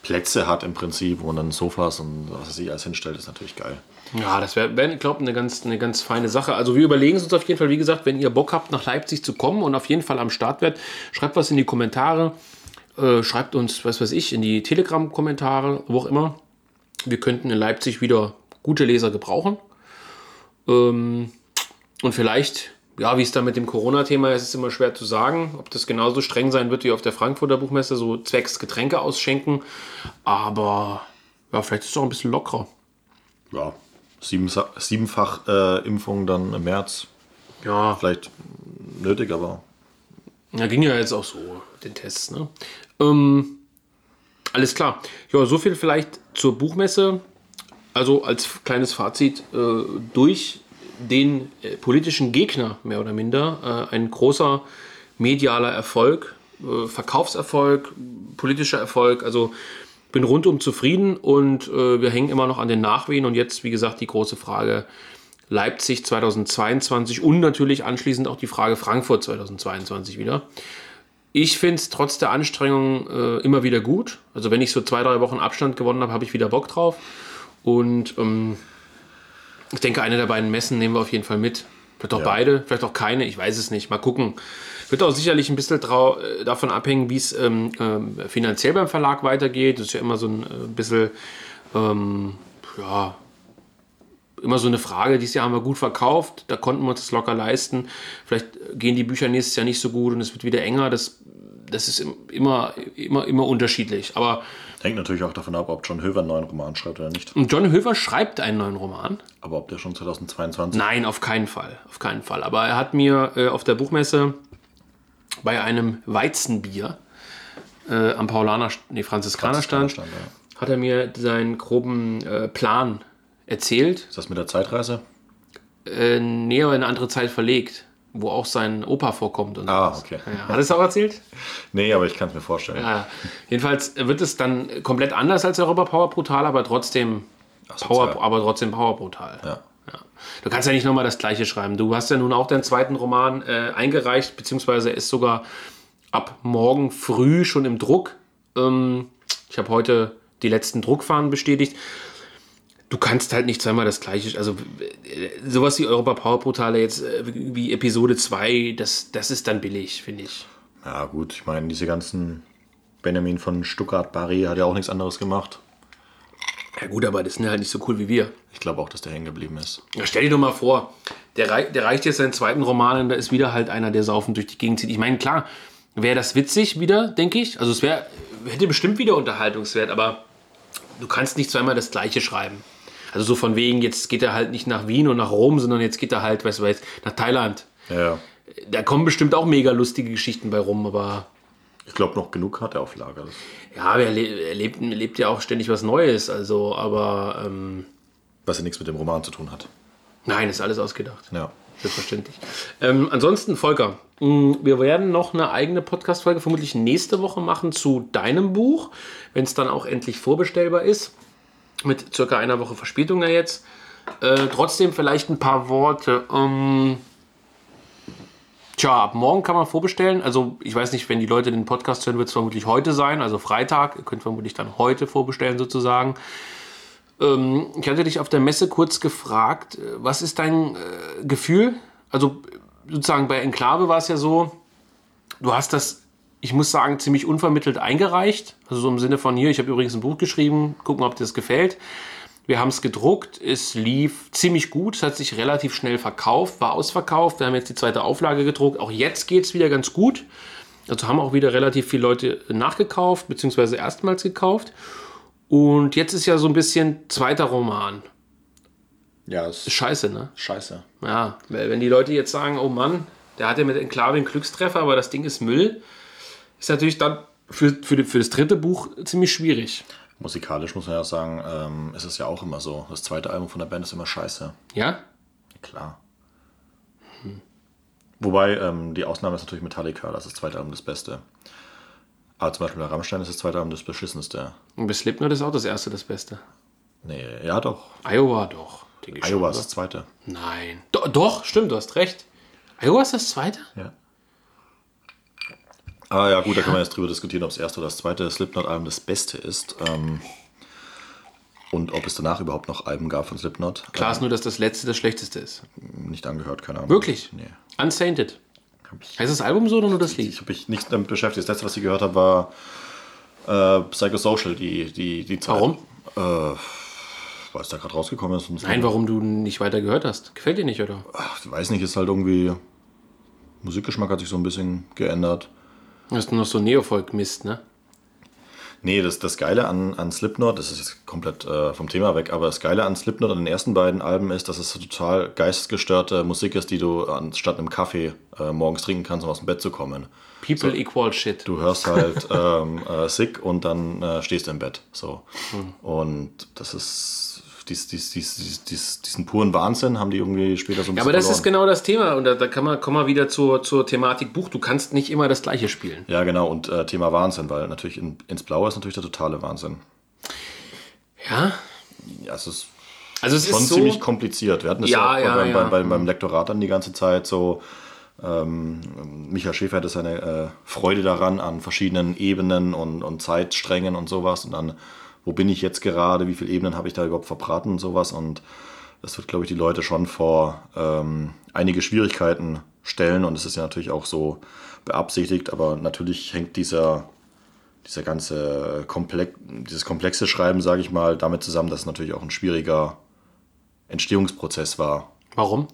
Plätze hat im Prinzip, man dann Sofas und was weiß ich alles hinstellt, ist natürlich geil. Ja, das wäre, wär, ich glaube, eine ganz, eine ganz feine Sache. Also wir überlegen es uns auf jeden Fall, wie gesagt, wenn ihr Bock habt, nach Leipzig zu kommen und auf jeden Fall am Start werdet, schreibt was in die Kommentare, äh, schreibt uns, was weiß ich, in die Telegram-Kommentare, wo auch immer. Wir könnten in Leipzig wieder gute Leser gebrauchen. Ähm, und vielleicht, ja, wie es da mit dem Corona-Thema ist, ist immer schwer zu sagen, ob das genauso streng sein wird wie auf der Frankfurter Buchmesse, so zwecks Getränke ausschenken. Aber ja, vielleicht ist es auch ein bisschen lockerer. Ja, Sieben, siebenfach äh, Impfung dann im März. Ja. Vielleicht nötig, aber. Ja, ging ja jetzt auch so, den Tests, ne? Ähm, alles klar. Ja, so viel vielleicht zur Buchmesse. Also als kleines Fazit, äh, durch den äh, politischen Gegner mehr oder minder äh, ein großer medialer Erfolg, äh, Verkaufserfolg, politischer Erfolg. Also bin rundum zufrieden und äh, wir hängen immer noch an den Nachwehen. Und jetzt, wie gesagt, die große Frage Leipzig 2022 und natürlich anschließend auch die Frage Frankfurt 2022 wieder. Ich finde es trotz der Anstrengungen äh, immer wieder gut. Also wenn ich so zwei, drei Wochen Abstand gewonnen habe, habe ich wieder Bock drauf. Und ähm, ich denke, eine der beiden Messen nehmen wir auf jeden Fall mit. Vielleicht auch ja. beide, vielleicht auch keine, ich weiß es nicht. Mal gucken. Wird auch sicherlich ein bisschen äh, davon abhängen, wie es ähm, äh, finanziell beim Verlag weitergeht. Das ist ja immer so ein äh, bisschen, ähm, ja, immer so eine Frage. Dieses Jahr haben wir gut verkauft, da konnten wir uns das locker leisten. Vielleicht gehen die Bücher nächstes Jahr nicht so gut und es wird wieder enger. Das, das ist immer, immer, immer unterschiedlich. Aber Hängt natürlich auch davon ab, ob John Höver einen neuen Roman schreibt oder nicht. Und John Höver schreibt einen neuen Roman. Aber ob der schon 2022? Nein, auf keinen Fall. Auf keinen Fall. Aber er hat mir äh, auf der Buchmesse bei einem Weizenbier äh, am Paulaner, nee, Franziskanerstand, ja. hat er mir seinen groben äh, Plan erzählt. Ist das mit der Zeitreise? Äh, nee, aber in eine andere Zeit verlegt, wo auch sein Opa vorkommt. Und ah, okay. Ja, hat er es auch erzählt? nee, aber ich kann es mir vorstellen. Ja, jedenfalls wird es dann komplett anders als Europa Power Brutal, aber trotzdem Power, aber trotzdem Power Brutal. Ja. Du kannst ja nicht nochmal das gleiche schreiben. Du hast ja nun auch deinen zweiten Roman äh, eingereicht, beziehungsweise ist sogar ab morgen früh schon im Druck. Ähm, ich habe heute die letzten Druckfahren bestätigt. Du kannst halt nicht zweimal das gleiche, also äh, sowas wie Europa Power Portale jetzt äh, wie Episode 2, das, das ist dann billig, finde ich. Ja gut, ich meine, diese ganzen Benjamin von Stuttgart Barry hat ja auch nichts anderes gemacht. Ja gut, aber das sind halt nicht so cool wie wir. Ich glaube auch, dass der hängen geblieben ist. Ja, stell dir doch mal vor, der, rei der reicht jetzt seinen zweiten Roman und da ist wieder halt einer, der saufend durch die Gegend zieht. Ich meine, klar, wäre das witzig wieder, denke ich. Also es wäre, hätte bestimmt wieder Unterhaltungswert, aber du kannst nicht zweimal das gleiche schreiben. Also so von wegen, jetzt geht er halt nicht nach Wien und nach Rom, sondern jetzt geht er halt, weißt du, weißt, nach Thailand. Ja, Da kommen bestimmt auch mega lustige Geschichten bei rum, aber ich glaube, noch genug hat er auf Lager. Ja, aber er, le er lebt, lebt ja auch ständig was Neues. Also, aber ähm, was ja nichts mit dem Roman zu tun hat. nein, ist alles ausgedacht. Ja. Selbstverständlich. Ähm, ansonsten, Volker, mh, wir werden noch eine eigene Podcast-Folge vermutlich nächste Woche machen zu deinem Buch, wenn es dann auch endlich vorbestellbar ist. Mit circa einer Woche Verspätung ja jetzt. Äh, trotzdem vielleicht ein paar Worte. Ähm, tja, ab morgen kann man vorbestellen. Also ich weiß nicht, wenn die Leute den Podcast hören, wird es vermutlich heute sein, also Freitag. Ihr könnt vermutlich dann heute vorbestellen sozusagen. Ähm, ich hatte dich auf der Messe kurz gefragt, äh, was ist dein äh, Gefühl? Also sozusagen bei Enklave war es ja so, du hast das, ich muss sagen, ziemlich unvermittelt eingereicht. Also so im Sinne von hier, ich habe übrigens ein Buch geschrieben, gucken, ob dir das gefällt. Wir haben es gedruckt, es lief ziemlich gut, es hat sich relativ schnell verkauft, war ausverkauft. Wir haben jetzt die zweite Auflage gedruckt. Auch jetzt geht es wieder ganz gut. Also haben auch wieder relativ viele Leute nachgekauft, beziehungsweise erstmals gekauft. Und jetzt ist ja so ein bisschen zweiter Roman. Ja, ist Ist scheiße, ne? scheiße. Ja, weil wenn die Leute jetzt sagen, oh Mann, der hat ja mit Enklave einen Glückstreffer, aber das Ding ist Müll, ist natürlich dann für, für, für das dritte Buch ziemlich schwierig. Musikalisch muss man ja sagen, ähm, ist es ja auch immer so. Das zweite Album von der Band ist immer scheiße. Ja? Klar. Wobei, ähm, die Ausnahme ist natürlich Metallica, das ist das zweite Album das Beste. Aber zum Beispiel bei Rammstein ist das zweite Album das beschissenste. Und bei Slipknot ist auch das erste das Beste. Nee, ja doch. Iowa doch. ich schon, Iowa ist das zweite. Nein. Do, doch, stimmt, du hast recht. Iowa ist das zweite? Ja. Ah ja, gut, da kann man jetzt drüber diskutieren, ob das erste oder das zweite Slipknot-Album das Beste ist. Ähm, und ob es danach überhaupt noch Alben gab von Slipknot. Klar ist nur, dass das letzte das schlechteste ist. Nicht angehört, keine Ahnung. Wirklich? Nee. Unsainted. Hab ich- Heißt das Album so oder nur das Lied? Ich habe mich nicht damit beschäftigt. Das letzte, was ich gehört habe, war äh, Psychosocial, die, die, die Zeit. Warum? Äh, weil es da gerade rausgekommen ist. Und Nein, warum du nicht weiter gehört hast. Gefällt dir nicht, oder? Ach, ich weiß nicht, ist halt irgendwie. Musikgeschmack hat sich so ein bisschen geändert. Das ist nur noch so Neofolk-Mist, ne? Nee, das, das Geile an, an Slipknot, das ist jetzt komplett äh, vom Thema weg, aber das Geile an Slipknot an den ersten beiden Alben ist, dass es so total geistesgestörte Musik ist, die du anstatt einem Kaffee äh, morgens trinken kannst, um aus dem Bett zu kommen. People equal shit. Du hörst halt ähm, äh, Sick und dann äh, stehst du im Bett. So. Hm. Und das ist dies, dies, dies, dies, dies, diesen puren Wahnsinn haben die irgendwie später so ein Ja, bisschen aber das verloren. ist genau das Thema. Und da, da kann man, kommen wir wieder zur, zur Thematik Buch. Du kannst nicht immer das Gleiche spielen. Ja, genau, und äh, Thema Wahnsinn, weil natürlich in, ins Blaue ist natürlich der totale Wahnsinn. Ja? Ja, es ist Also es schon ist so. ziemlich kompliziert. Wir hatten das Ja, ja, ja, auch beim, ja. Beim, beim, beim Lektorat dann die ganze Zeit so. Ähm, Michael Schäfer hatte seine äh, Freude daran an verschiedenen Ebenen und, und Zeitsträngen und sowas. Und dann, wo bin ich jetzt gerade, wie viele Ebenen habe ich da überhaupt verbraten und sowas. Und das wird, glaube ich, die Leute schon vor ähm, einige Schwierigkeiten stellen. Und es ist ja natürlich auch so beabsichtigt, aber natürlich hängt dieser, dieser ganze Komplex, dieses komplexe Schreiben, sage ich mal, damit zusammen, dass es natürlich auch ein schwieriger Entstehungsprozess war. Warum?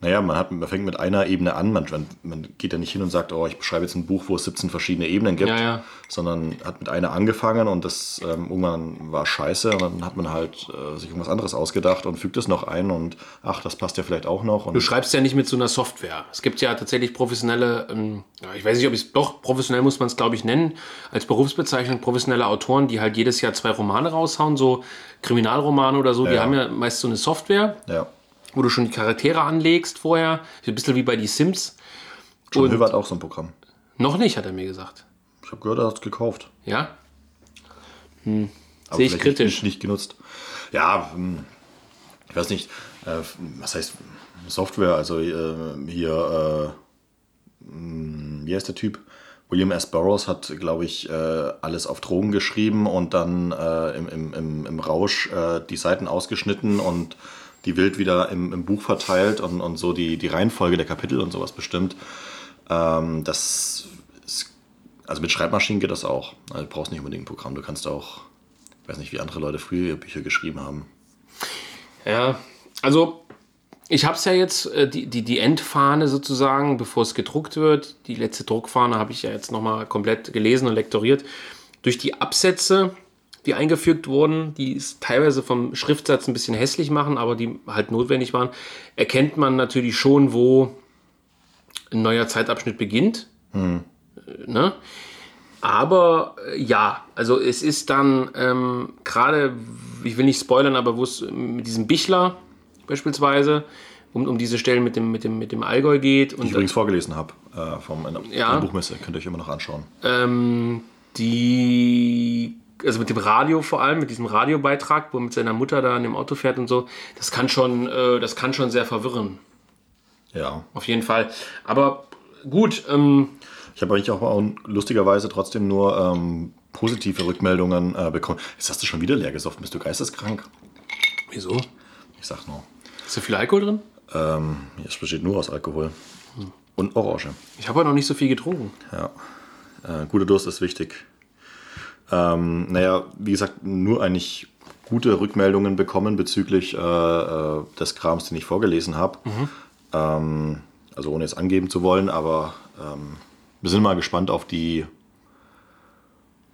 Naja, man, hat, man fängt mit einer Ebene an. Man, man, geht ja nicht hin und sagt, oh, ich beschreibe jetzt ein Buch, wo es 17 verschiedene Ebenen gibt, Ja, ja. sondern hat mit einer angefangen und das ähm, irgendwann war scheiße und dann hat man halt äh, sich irgendwas anderes ausgedacht und fügt es noch ein und ach, das passt ja vielleicht auch noch. Und Du schreibst ja nicht mit so einer Software. Es gibt ja tatsächlich professionelle, ähm, ich weiß nicht, ob ich es doch professionell muss man es glaube ich nennen, als Berufsbezeichnung professionelle Autoren, die halt jedes Jahr zwei Romane raushauen, so Kriminalromane oder so. Die Ja. haben ja meist so eine Software, ja. Wo du schon die Charaktere anlegst vorher. So ein bisschen wie bei die Sims. John Und- Hilver hat auch so ein Programm. Noch nicht, hat er mir gesagt. Ich habe gehört, er hat es gekauft. Ja? Aber Sehe ich kritisch. Nicht, nicht genutzt. Ja, hm, ich weiß nicht, äh, was heißt Software? Also äh, hier, äh, hm, wie heißt der Typ? William S. Burroughs hat, glaube ich, alles auf Drogen geschrieben und dann im, im, im, Rausch die Seiten ausgeschnitten und die wild wieder im, im Buch verteilt und, und so die, die Reihenfolge der Kapitel und sowas bestimmt. Ähm, das ist, also mit Schreibmaschinen geht das auch. Also du brauchst nicht unbedingt ein Programm. Du kannst auch Ich weiß nicht, wie andere Leute früher Bücher geschrieben haben. Ja, also ich habe es ja jetzt, äh, die, die, die Endfahne sozusagen, bevor es gedruckt wird, die letzte Druckfahne habe ich ja jetzt nochmal komplett gelesen und lektoriert. Durch die Absätze, die eingefügt wurden, die es teilweise vom Schriftsatz ein bisschen hässlich machen, aber die halt notwendig waren, erkennt man natürlich schon, wo ein neuer Zeitabschnitt beginnt. Hm. Ne? Aber äh, ja, also es ist dann ähm, gerade, ich will nicht spoilern, aber wo es mit diesem Bichler beispielsweise um, um diese Stellen mit dem, mit dem, mit dem Allgäu geht. Und die ich übrigens vorgelesen habe äh, vom in ja, Buchmesse, könnt ihr euch immer noch anschauen. Ähm, die, also mit dem Radio vor allem, mit diesem Radiobeitrag, wo er mit seiner Mutter da in dem Auto fährt und so, das kann schon, äh, das kann schon sehr verwirren. Ja. Auf jeden Fall. Aber gut. Ähm, ich habe eigentlich auch lustigerweise trotzdem nur ähm, positive Rückmeldungen äh, bekommen. Jetzt hast du schon wieder leer gesoffen. Bist du geisteskrank? Wieso? Ich sag nur. Ist da viel Alkohol drin? Ähm, es besteht nur aus Alkohol. Hm. Und Orange. Ich habe aber noch nicht so viel getrunken. Ja. Äh, guter Durst ist wichtig. Ähm, naja, wie gesagt, nur eigentlich gute Rückmeldungen bekommen bezüglich äh, äh, des Krams, den ich vorgelesen habe. Mhm. Ähm, also ohne es angeben zu wollen, aber ähm, wir sind mal gespannt auf die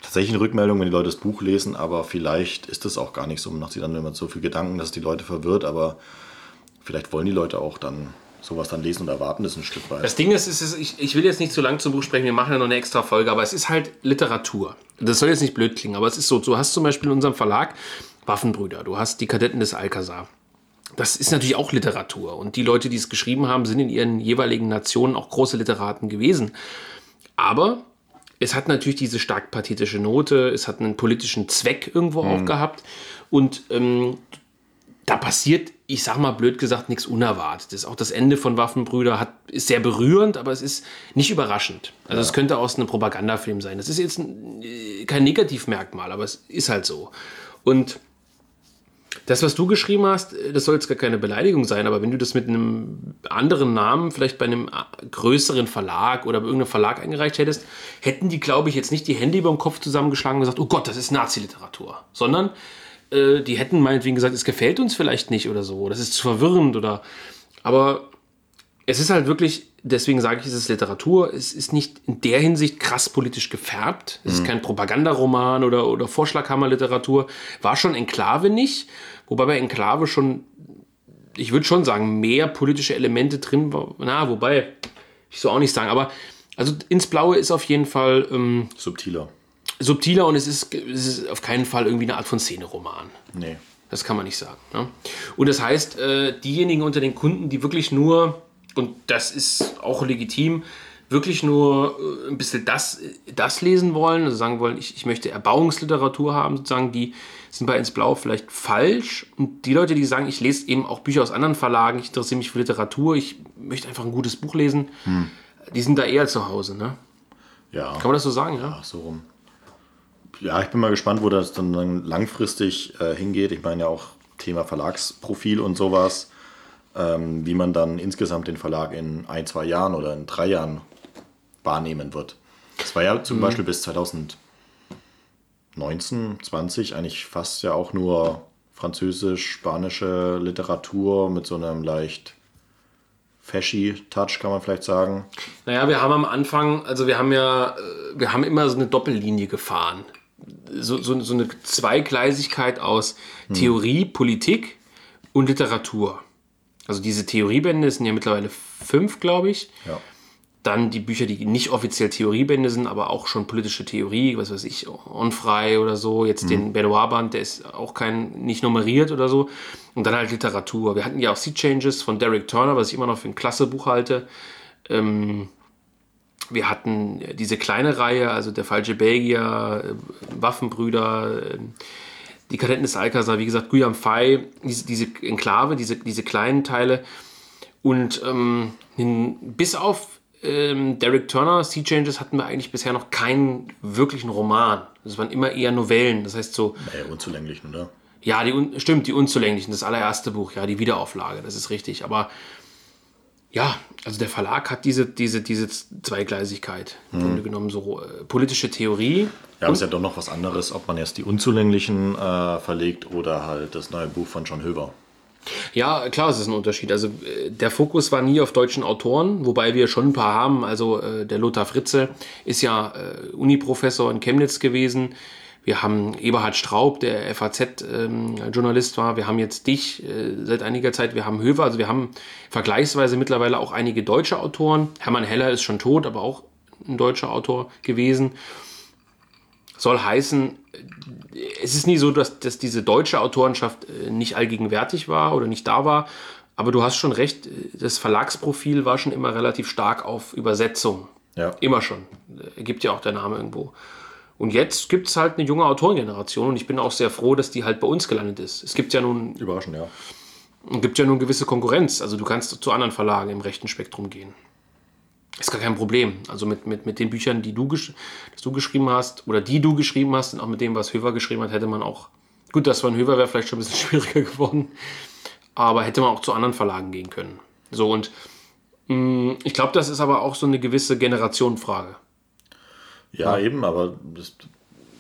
tatsächlichen Rückmeldungen, wenn die Leute das Buch lesen, aber vielleicht ist das auch gar nicht so. Man macht sich dann immer so viel Gedanken, dass die Leute verwirrt, aber vielleicht wollen die Leute auch dann sowas dann lesen und erwarten das ein Stück weit. Das Ding ist, ist ich, ich will jetzt nicht zu lang zum Buch sprechen, wir machen ja noch eine extra Folge, aber es ist halt Literatur. Das soll jetzt nicht blöd klingen, aber es ist so. Du hast zum Beispiel in unserem Verlag Waffenbrüder, du hast die Kadetten des Alcazar. Das ist natürlich auch Literatur. Und die Leute, die es geschrieben haben, sind in ihren jeweiligen Nationen auch große Literaten gewesen. Aber es hat natürlich diese stark pathetische Note, es hat einen politischen Zweck irgendwo mhm. auch gehabt. Und ähm, da passiert, ich sag mal blöd gesagt, nichts Unerwartetes. Auch das Ende von Waffenbrüder hat, ist sehr berührend, aber es ist nicht überraschend. Also ja. es könnte aus einem Propagandafilm sein. Das ist jetzt äh, kein Negativmerkmal, aber es ist halt so. Und das, was du geschrieben hast, das soll jetzt gar keine Beleidigung sein, aber wenn du das mit einem anderen Namen, vielleicht bei einem größeren Verlag oder bei irgendeinem Verlag eingereicht hättest, hätten die, glaube ich, jetzt nicht die Hände über dem Kopf zusammengeschlagen und gesagt, oh Gott, das ist Nazi-Literatur, sondern äh, die hätten meinetwegen gesagt, es gefällt uns vielleicht nicht oder so, das ist zu verwirrend oder. Aber es ist halt wirklich, deswegen sage ich, es ist Literatur, es ist nicht in der Hinsicht krass politisch gefärbt. Es mhm. ist kein Propagandaroman oder, oder Vorschlaghammerliteratur. War schon Enklave nicht, wobei bei Enklave schon, ich würde schon sagen, mehr politische Elemente drin war. Na, wobei, ich so auch nicht sagen, aber also ins Blaue ist auf jeden Fall ähm, subtiler. Subtiler und es ist, es ist auf keinen Fall irgendwie eine Art von Szeneroman. Nee. Das kann man nicht sagen. Ne? Und das heißt, äh, diejenigen unter den Kunden, die wirklich nur und das ist auch legitim, wirklich nur äh, ein bisschen das, das lesen wollen, also sagen wollen, ich, ich möchte Erbauungsliteratur haben, sozusagen, die sind bei ins Blau vielleicht falsch. Und die Leute, die sagen, ich lese eben auch Bücher aus anderen Verlagen, ich interessiere mich für Literatur, ich möchte einfach ein gutes Buch lesen, hm. die sind da eher zu Hause, ne? Ja. Kann man das so sagen, ja? Ja, so rum. Ja, ich bin mal gespannt, wo das dann langfristig äh, hingeht. Ich meine ja auch Thema Verlagsprofil und sowas ähm, wie man dann insgesamt den Verlag in ein, zwei Jahren oder in drei Jahren wahrnehmen wird. Das war ja zum mhm. Beispiel bis 2019, 20 eigentlich fast ja auch nur französisch-spanische Literatur mit so einem leicht Fashy-Touch, kann man vielleicht sagen. Naja, wir haben am Anfang, also wir haben ja, äh, wir haben immer so eine Doppellinie gefahren. So, so, so eine Zweigleisigkeit aus hm. Theorie, Politik und Literatur. Also diese Theoriebände sind ja mittlerweile fünf, glaube ich. Ja. Dann die Bücher, die nicht offiziell Theoriebände sind, aber auch schon politische Theorie, was weiß ich, Onfrei oder so. Jetzt mhm. den Benoit-Band, der ist auch kein, nicht nummeriert oder so. Und dann halt Literatur. Wir hatten ja auch Sea Changes von Derek Turner, was ich immer noch für ein klasse Buch halte. Ähm, wir hatten diese kleine Reihe, also der falsche Belgier, äh, Waffenbrüder, äh, die Kadetten des Alcazar, wie gesagt, Guillaume Fay, diese, diese Enklave, diese, diese kleinen Teile. Und ähm, bis auf ähm, Derek Turner, Sea Changes, hatten wir eigentlich bisher noch keinen wirklichen Roman. Das waren immer eher Novellen. Das heißt so. Naja, unzulänglichen, oder? Ja, die, stimmt, die unzulänglichen, das allererste Buch, ja, die Wiederauflage, das ist richtig. Aber Ja, also der Verlag hat diese, diese, diese Zweigleisigkeit. Im Grunde genommen so äh, politische Theorie. Ja, aber ist ja doch noch was anderes, ob man erst die Unzulänglichen äh, verlegt oder halt das neue Buch von John Höver. Ja, klar, es ist ein Unterschied. Also äh, der Fokus war nie auf deutschen Autoren, wobei wir schon ein paar haben. Also äh, der Lothar Fritze ist ja äh, Uniprofessor in Chemnitz gewesen. Wir haben Eberhard Straub, der FAZ-Journalist war. Wir haben jetzt dich äh, seit einiger Zeit. Wir haben Höver. Also wir haben vergleichsweise mittlerweile auch einige deutsche Autoren. Hermann Heller ist schon tot, aber auch ein deutscher Autor gewesen. Soll heißen, es ist nie so, dass, dass diese deutsche Autorenschaft äh, nicht allgegenwärtig war oder nicht da war. Aber du hast schon recht, das Verlagsprofil war schon immer relativ stark auf Übersetzung. Ja. Immer schon. Äh, Gibt ja auch der Name irgendwo. Und jetzt gibt es halt eine junge Autorengeneration und ich bin auch sehr froh, dass die halt bei uns gelandet ist. Es gibt ja nun, Überraschend, ja. gibt ja nun gewisse Konkurrenz. Also du kannst zu anderen Verlagen im rechten Spektrum gehen. Ist gar kein Problem. Also mit, mit, mit den Büchern, die du, gesch dass du geschrieben hast oder die du geschrieben hast und auch mit dem, was Höver geschrieben hat, hätte man auch. Gut, das von Höver wäre vielleicht schon ein bisschen schwieriger geworden. Aber hätte man auch zu anderen Verlagen gehen können. So und mh, ich glaube, das ist aber auch so eine gewisse Generationenfrage. Ja, eben, aber das,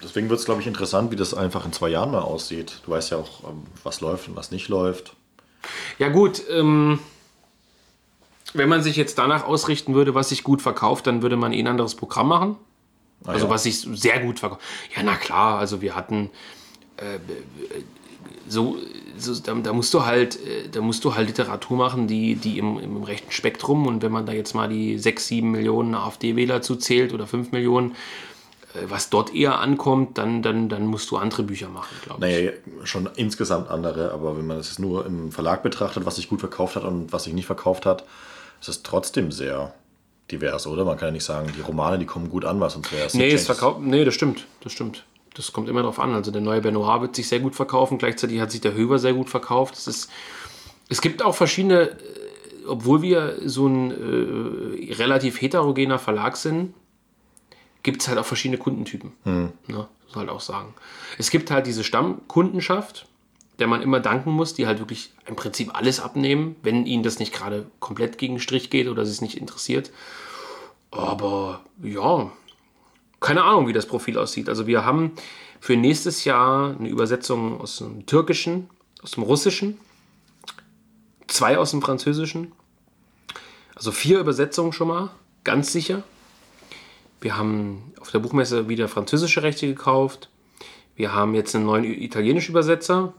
deswegen wird es, glaube ich, interessant, wie das einfach in zwei Jahren mal aussieht. Du weißt ja auch, ähm, was läuft und was nicht läuft. Ja gut, ähm, wenn man sich jetzt danach ausrichten würde, was sich gut verkauft, dann würde man eh ein anderes Programm machen. Also ja. was sich sehr gut verkauft. Ja, na klar, also wir hatten äh, so, so da, da musst du halt, äh, da musst du halt Literatur machen, die, die im, im rechten Spektrum und wenn man da jetzt mal die 6, 7 Millionen AfD-Wähler zuzählt oder 5 Millionen, äh, was dort eher ankommt, dann, dann, dann musst du andere Bücher machen, glaube ich. Naja, schon insgesamt andere, aber wenn man es nur im Verlag betrachtet, was sich gut verkauft hat und was sich nicht verkauft hat, ist es trotzdem sehr divers, oder? Man kann ja nicht sagen, die Romane, die kommen gut an, was sonst wäre. Nee, es verkauft, nee, das stimmt, das stimmt. Das kommt immer darauf an. Also der neue Benoit wird sich sehr gut verkaufen, gleichzeitig hat sich der Höver sehr gut verkauft. Es, ist, es gibt auch verschiedene, äh, obwohl wir so ein äh, relativ heterogener Verlag sind, gibt es halt auch verschiedene Kundentypen. Ne, muss halt auch sagen. Es gibt halt diese Stammkundenschaft, der man immer danken muss, die halt wirklich im Prinzip alles abnehmen, wenn ihnen das nicht gerade komplett gegen Strich geht oder sie es nicht interessiert. Aber ja, keine Ahnung, wie das Profil aussieht. Also wir haben für nächstes Jahr eine Übersetzung aus dem Türkischen, aus dem Russischen, zwei aus dem Französischen, also vier Übersetzungen schon mal, ganz sicher. Wir haben auf der Buchmesse wieder französische Rechte gekauft. Wir haben jetzt einen neuen italienischen Übersetzer,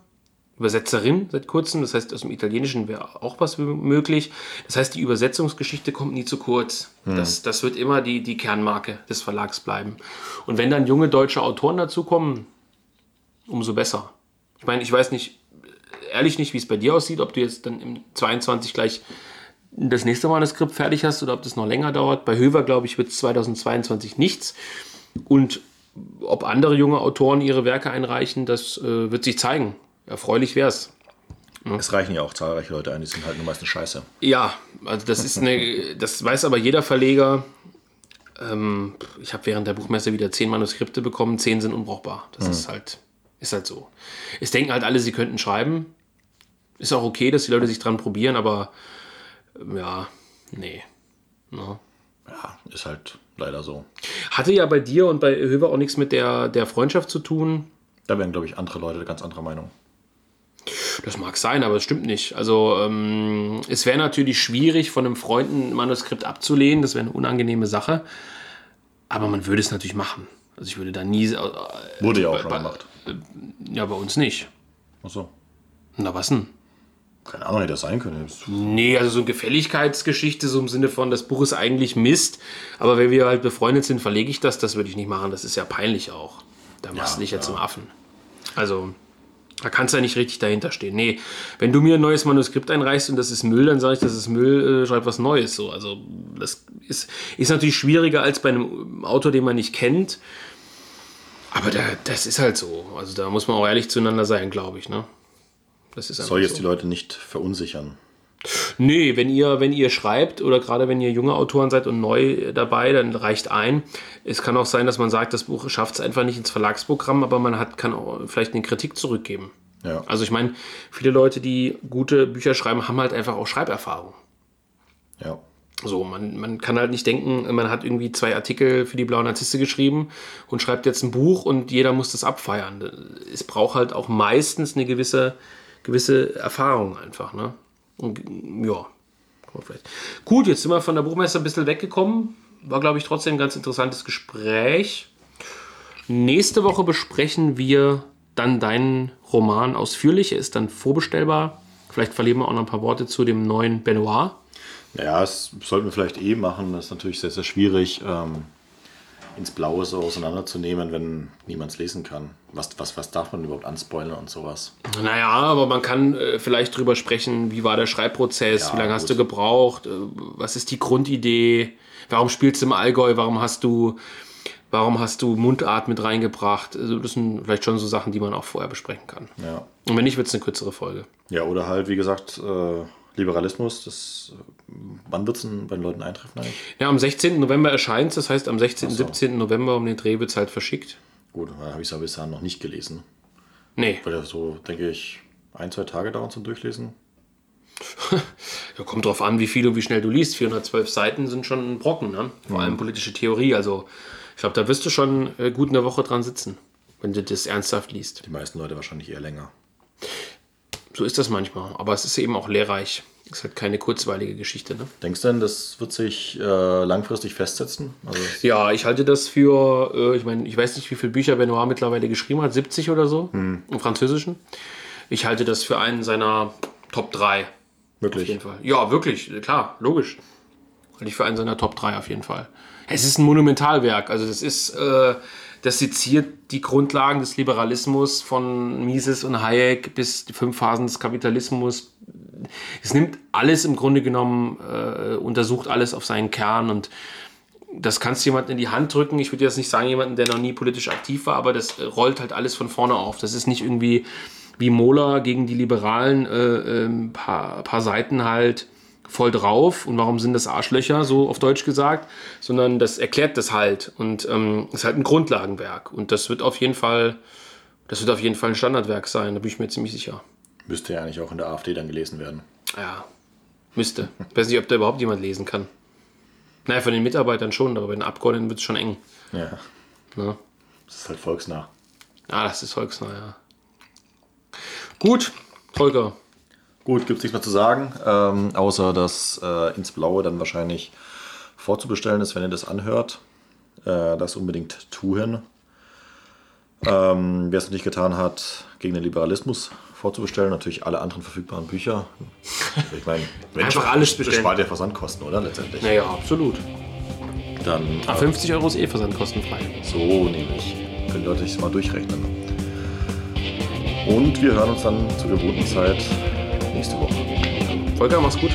Übersetzerin seit kurzem. Das heißt, aus dem Italienischen wäre auch was möglich. Das heißt, die Übersetzungsgeschichte kommt nie zu kurz. Das, das wird immer die, die Kernmarke des Verlags bleiben. Und wenn dann junge deutsche Autoren dazukommen, umso besser. Ich meine, ich weiß nicht, ehrlich nicht, wie es bei dir aussieht, ob du jetzt dann im 22 gleich das nächste Manuskript fertig hast oder ob das noch länger dauert. Bei Höver, glaube ich, wird es 2022 nichts. Und ob andere junge Autoren ihre Werke einreichen, das äh, wird sich zeigen. Erfreulich wäre es. Es reichen ja auch zahlreiche Leute ein, die sind halt nur meistens scheiße. Ja, also das ist eine, das weiß aber jeder Verleger. Ähm, ich habe während der Buchmesse wieder zehn Manuskripte bekommen, zehn sind unbrauchbar. Das ist halt, ist halt so. Es denken halt alle, sie könnten schreiben. Ist auch okay, dass die Leute sich dran probieren, aber ähm, ja, nee. No. Ja, ist halt leider so. Hatte ja bei dir und bei Höver auch nichts mit der, der Freundschaft zu tun. Da wären, glaube ich, andere Leute ganz anderer Meinung. Das mag sein, aber es stimmt nicht. Also ähm, es wäre natürlich schwierig, von einem Freund ein Manuskript abzulehnen. Das wäre eine unangenehme Sache. Aber man würde es natürlich machen. Also ich würde da nie... Äh, Wurde ja auch bei- schon gemacht. Ja, bei uns nicht. Achso. Na was denn? Keine Ahnung, hätte das sein können. Das- Nee, also so eine Gefälligkeitsgeschichte, so im Sinne von, das Buch ist eigentlich Mist, aber wenn wir halt befreundet sind, verlege ich das, das würde ich nicht machen. Das ist ja peinlich auch. Da machst du dich ja, zum Affen. Also, da kannst du ja nicht richtig dahinter stehen. Nee, wenn du mir ein neues Manuskript einreichst und das ist Müll, dann sage ich, das ist Müll, äh, schreib was Neues. So, also, das ist, ist natürlich schwieriger als bei einem Autor, den man nicht kennt. Aber da, das ist halt so. Also, da muss man auch ehrlich zueinander sein, glaube ich. Ne? Das ist Soll jetzt so. die Leute nicht verunsichern. Nee, wenn ihr, wenn ihr schreibt oder gerade wenn ihr junge Autoren seid und neu dabei, dann reicht ein. Es kann auch sein, dass man sagt, das Buch schafft es einfach nicht ins Verlagsprogramm, aber man hat, kann auch vielleicht eine Kritik zurückgeben. Ja. Also ich meine, viele Leute, die gute Bücher schreiben, haben halt einfach auch Schreiberfahrung. Ja. So, man, man kann halt nicht denken, man hat irgendwie zwei Artikel für die Blaue Narzisse geschrieben und schreibt jetzt ein Buch und jeder muss das abfeiern. Es braucht halt auch meistens eine gewisse, gewisse Erfahrung einfach. Ne? Und ja. Gut, jetzt sind wir von der Buchmesse ein bisschen weggekommen. War, glaube ich, trotzdem ein ganz interessantes Gespräch. Nächste Woche besprechen wir dann deinen Roman ausführlich. Er ist dann vorbestellbar. Vielleicht verlieren wir auch noch ein paar Worte zu dem neuen Benoit. Ja, das sollten wir vielleicht eh machen. Das ist natürlich sehr, sehr schwierig, ähm, ins Blaue so auseinanderzunehmen, wenn niemand es lesen kann. Was, was, was darf man überhaupt anspoilern und sowas? Naja, aber man kann äh, vielleicht drüber sprechen, wie war der Schreibprozess, Ja, wie lange hast du gebraucht, äh, was ist die Grundidee, warum spielst du im Allgäu, warum hast du, warum hast du Mundart mit reingebracht. Also das sind vielleicht schon so Sachen, die man auch vorher besprechen kann. Ja. Und wenn nicht, wird es eine kürzere Folge. Ja, oder halt, wie gesagt, äh, Liberalismus. Das, wann wird es denn bei den Leuten eintreffen eigentlich? Ja, am 16. November erscheint es, das heißt am 16. so. 17. November um den Dreh wird es halt verschickt. Gut, dann habe ich es ja bisher noch nicht gelesen. Nee, Weil so, denke ich, ein, zwei Tage dauern zum Durchlesen. Ja, kommt drauf an, wie viel und wie schnell du liest. 412 Seiten sind schon ein Brocken, ne? Vor allem politische Theorie. Also, ich glaube, da wirst du schon äh, gut eine Woche dran sitzen, wenn du das ernsthaft liest. Die meisten Leute wahrscheinlich eher länger. So ist das manchmal. Aber es ist eben auch lehrreich. Es ist halt keine kurzweilige Geschichte, ne? Denkst du denn, das wird sich äh, langfristig festsetzen? Also, Ja, ich halte das für, äh, ich meine, ich weiß nicht, wie viele Bücher Benoit mittlerweile geschrieben hat, 70 oder so im Französischen. Ich halte das für einen seiner Top 3. Auf wirklich? jeden Fall. Ja, wirklich, klar, logisch. Halte ich für einen seiner Top 3 auf jeden Fall. Es ist ein Monumentalwerk. Also das ist, äh, das seziert die Grundlagen des Liberalismus von Mises und Hayek bis die fünf Phasen des Kapitalismus. Es nimmt alles im Grunde genommen, äh, untersucht alles auf seinen Kern und das kannst du jemandem in die Hand drücken. Ich würde jetzt nicht sagen, jemanden, der noch nie politisch aktiv war, aber das äh, rollt halt alles von vorne auf. Das ist nicht irgendwie wie Mola gegen die Liberalen äh, ein paar, paar Seiten halt voll drauf und warum sind das Arschlöcher, so auf Deutsch gesagt, sondern das erklärt das halt und ähm, ist halt ein Grundlagenwerk und das wird auf jeden Fall, das wird auf jeden Fall ein Standardwerk sein, da bin ich mir ziemlich sicher. Müsste ja eigentlich auch in der AfD dann gelesen werden. Ja, müsste. Ich weiß nicht, ob da überhaupt jemand lesen kann. Naja, von den Mitarbeitern schon, aber bei den Abgeordneten wird es schon eng. Ja. Ne? Das ist halt volksnah. Ah, das ist volksnah, ja. Gut, Volker. Gut, gibt es nichts mehr zu sagen, ähm, außer dass äh, ins Blaue dann wahrscheinlich vorzubestellen ist, wenn ihr das anhört. Äh, das unbedingt tun. Ähm, Wer es noch nicht getan hat, gegen den Liberalismus vorzubestellen, natürlich alle anderen verfügbaren Bücher. Ich meine, Einfach alles das bestellen. spart ja Versandkosten, oder? Letztendlich. Naja, absolut. Dann Ah, äh, 50 Euro ist eh versandkostenfrei. so nämlich. Können die Leute sich das mal durchrechnen. Und wir hören uns dann zur gewohnten Zeit nächste Woche. Volker, mach's gut.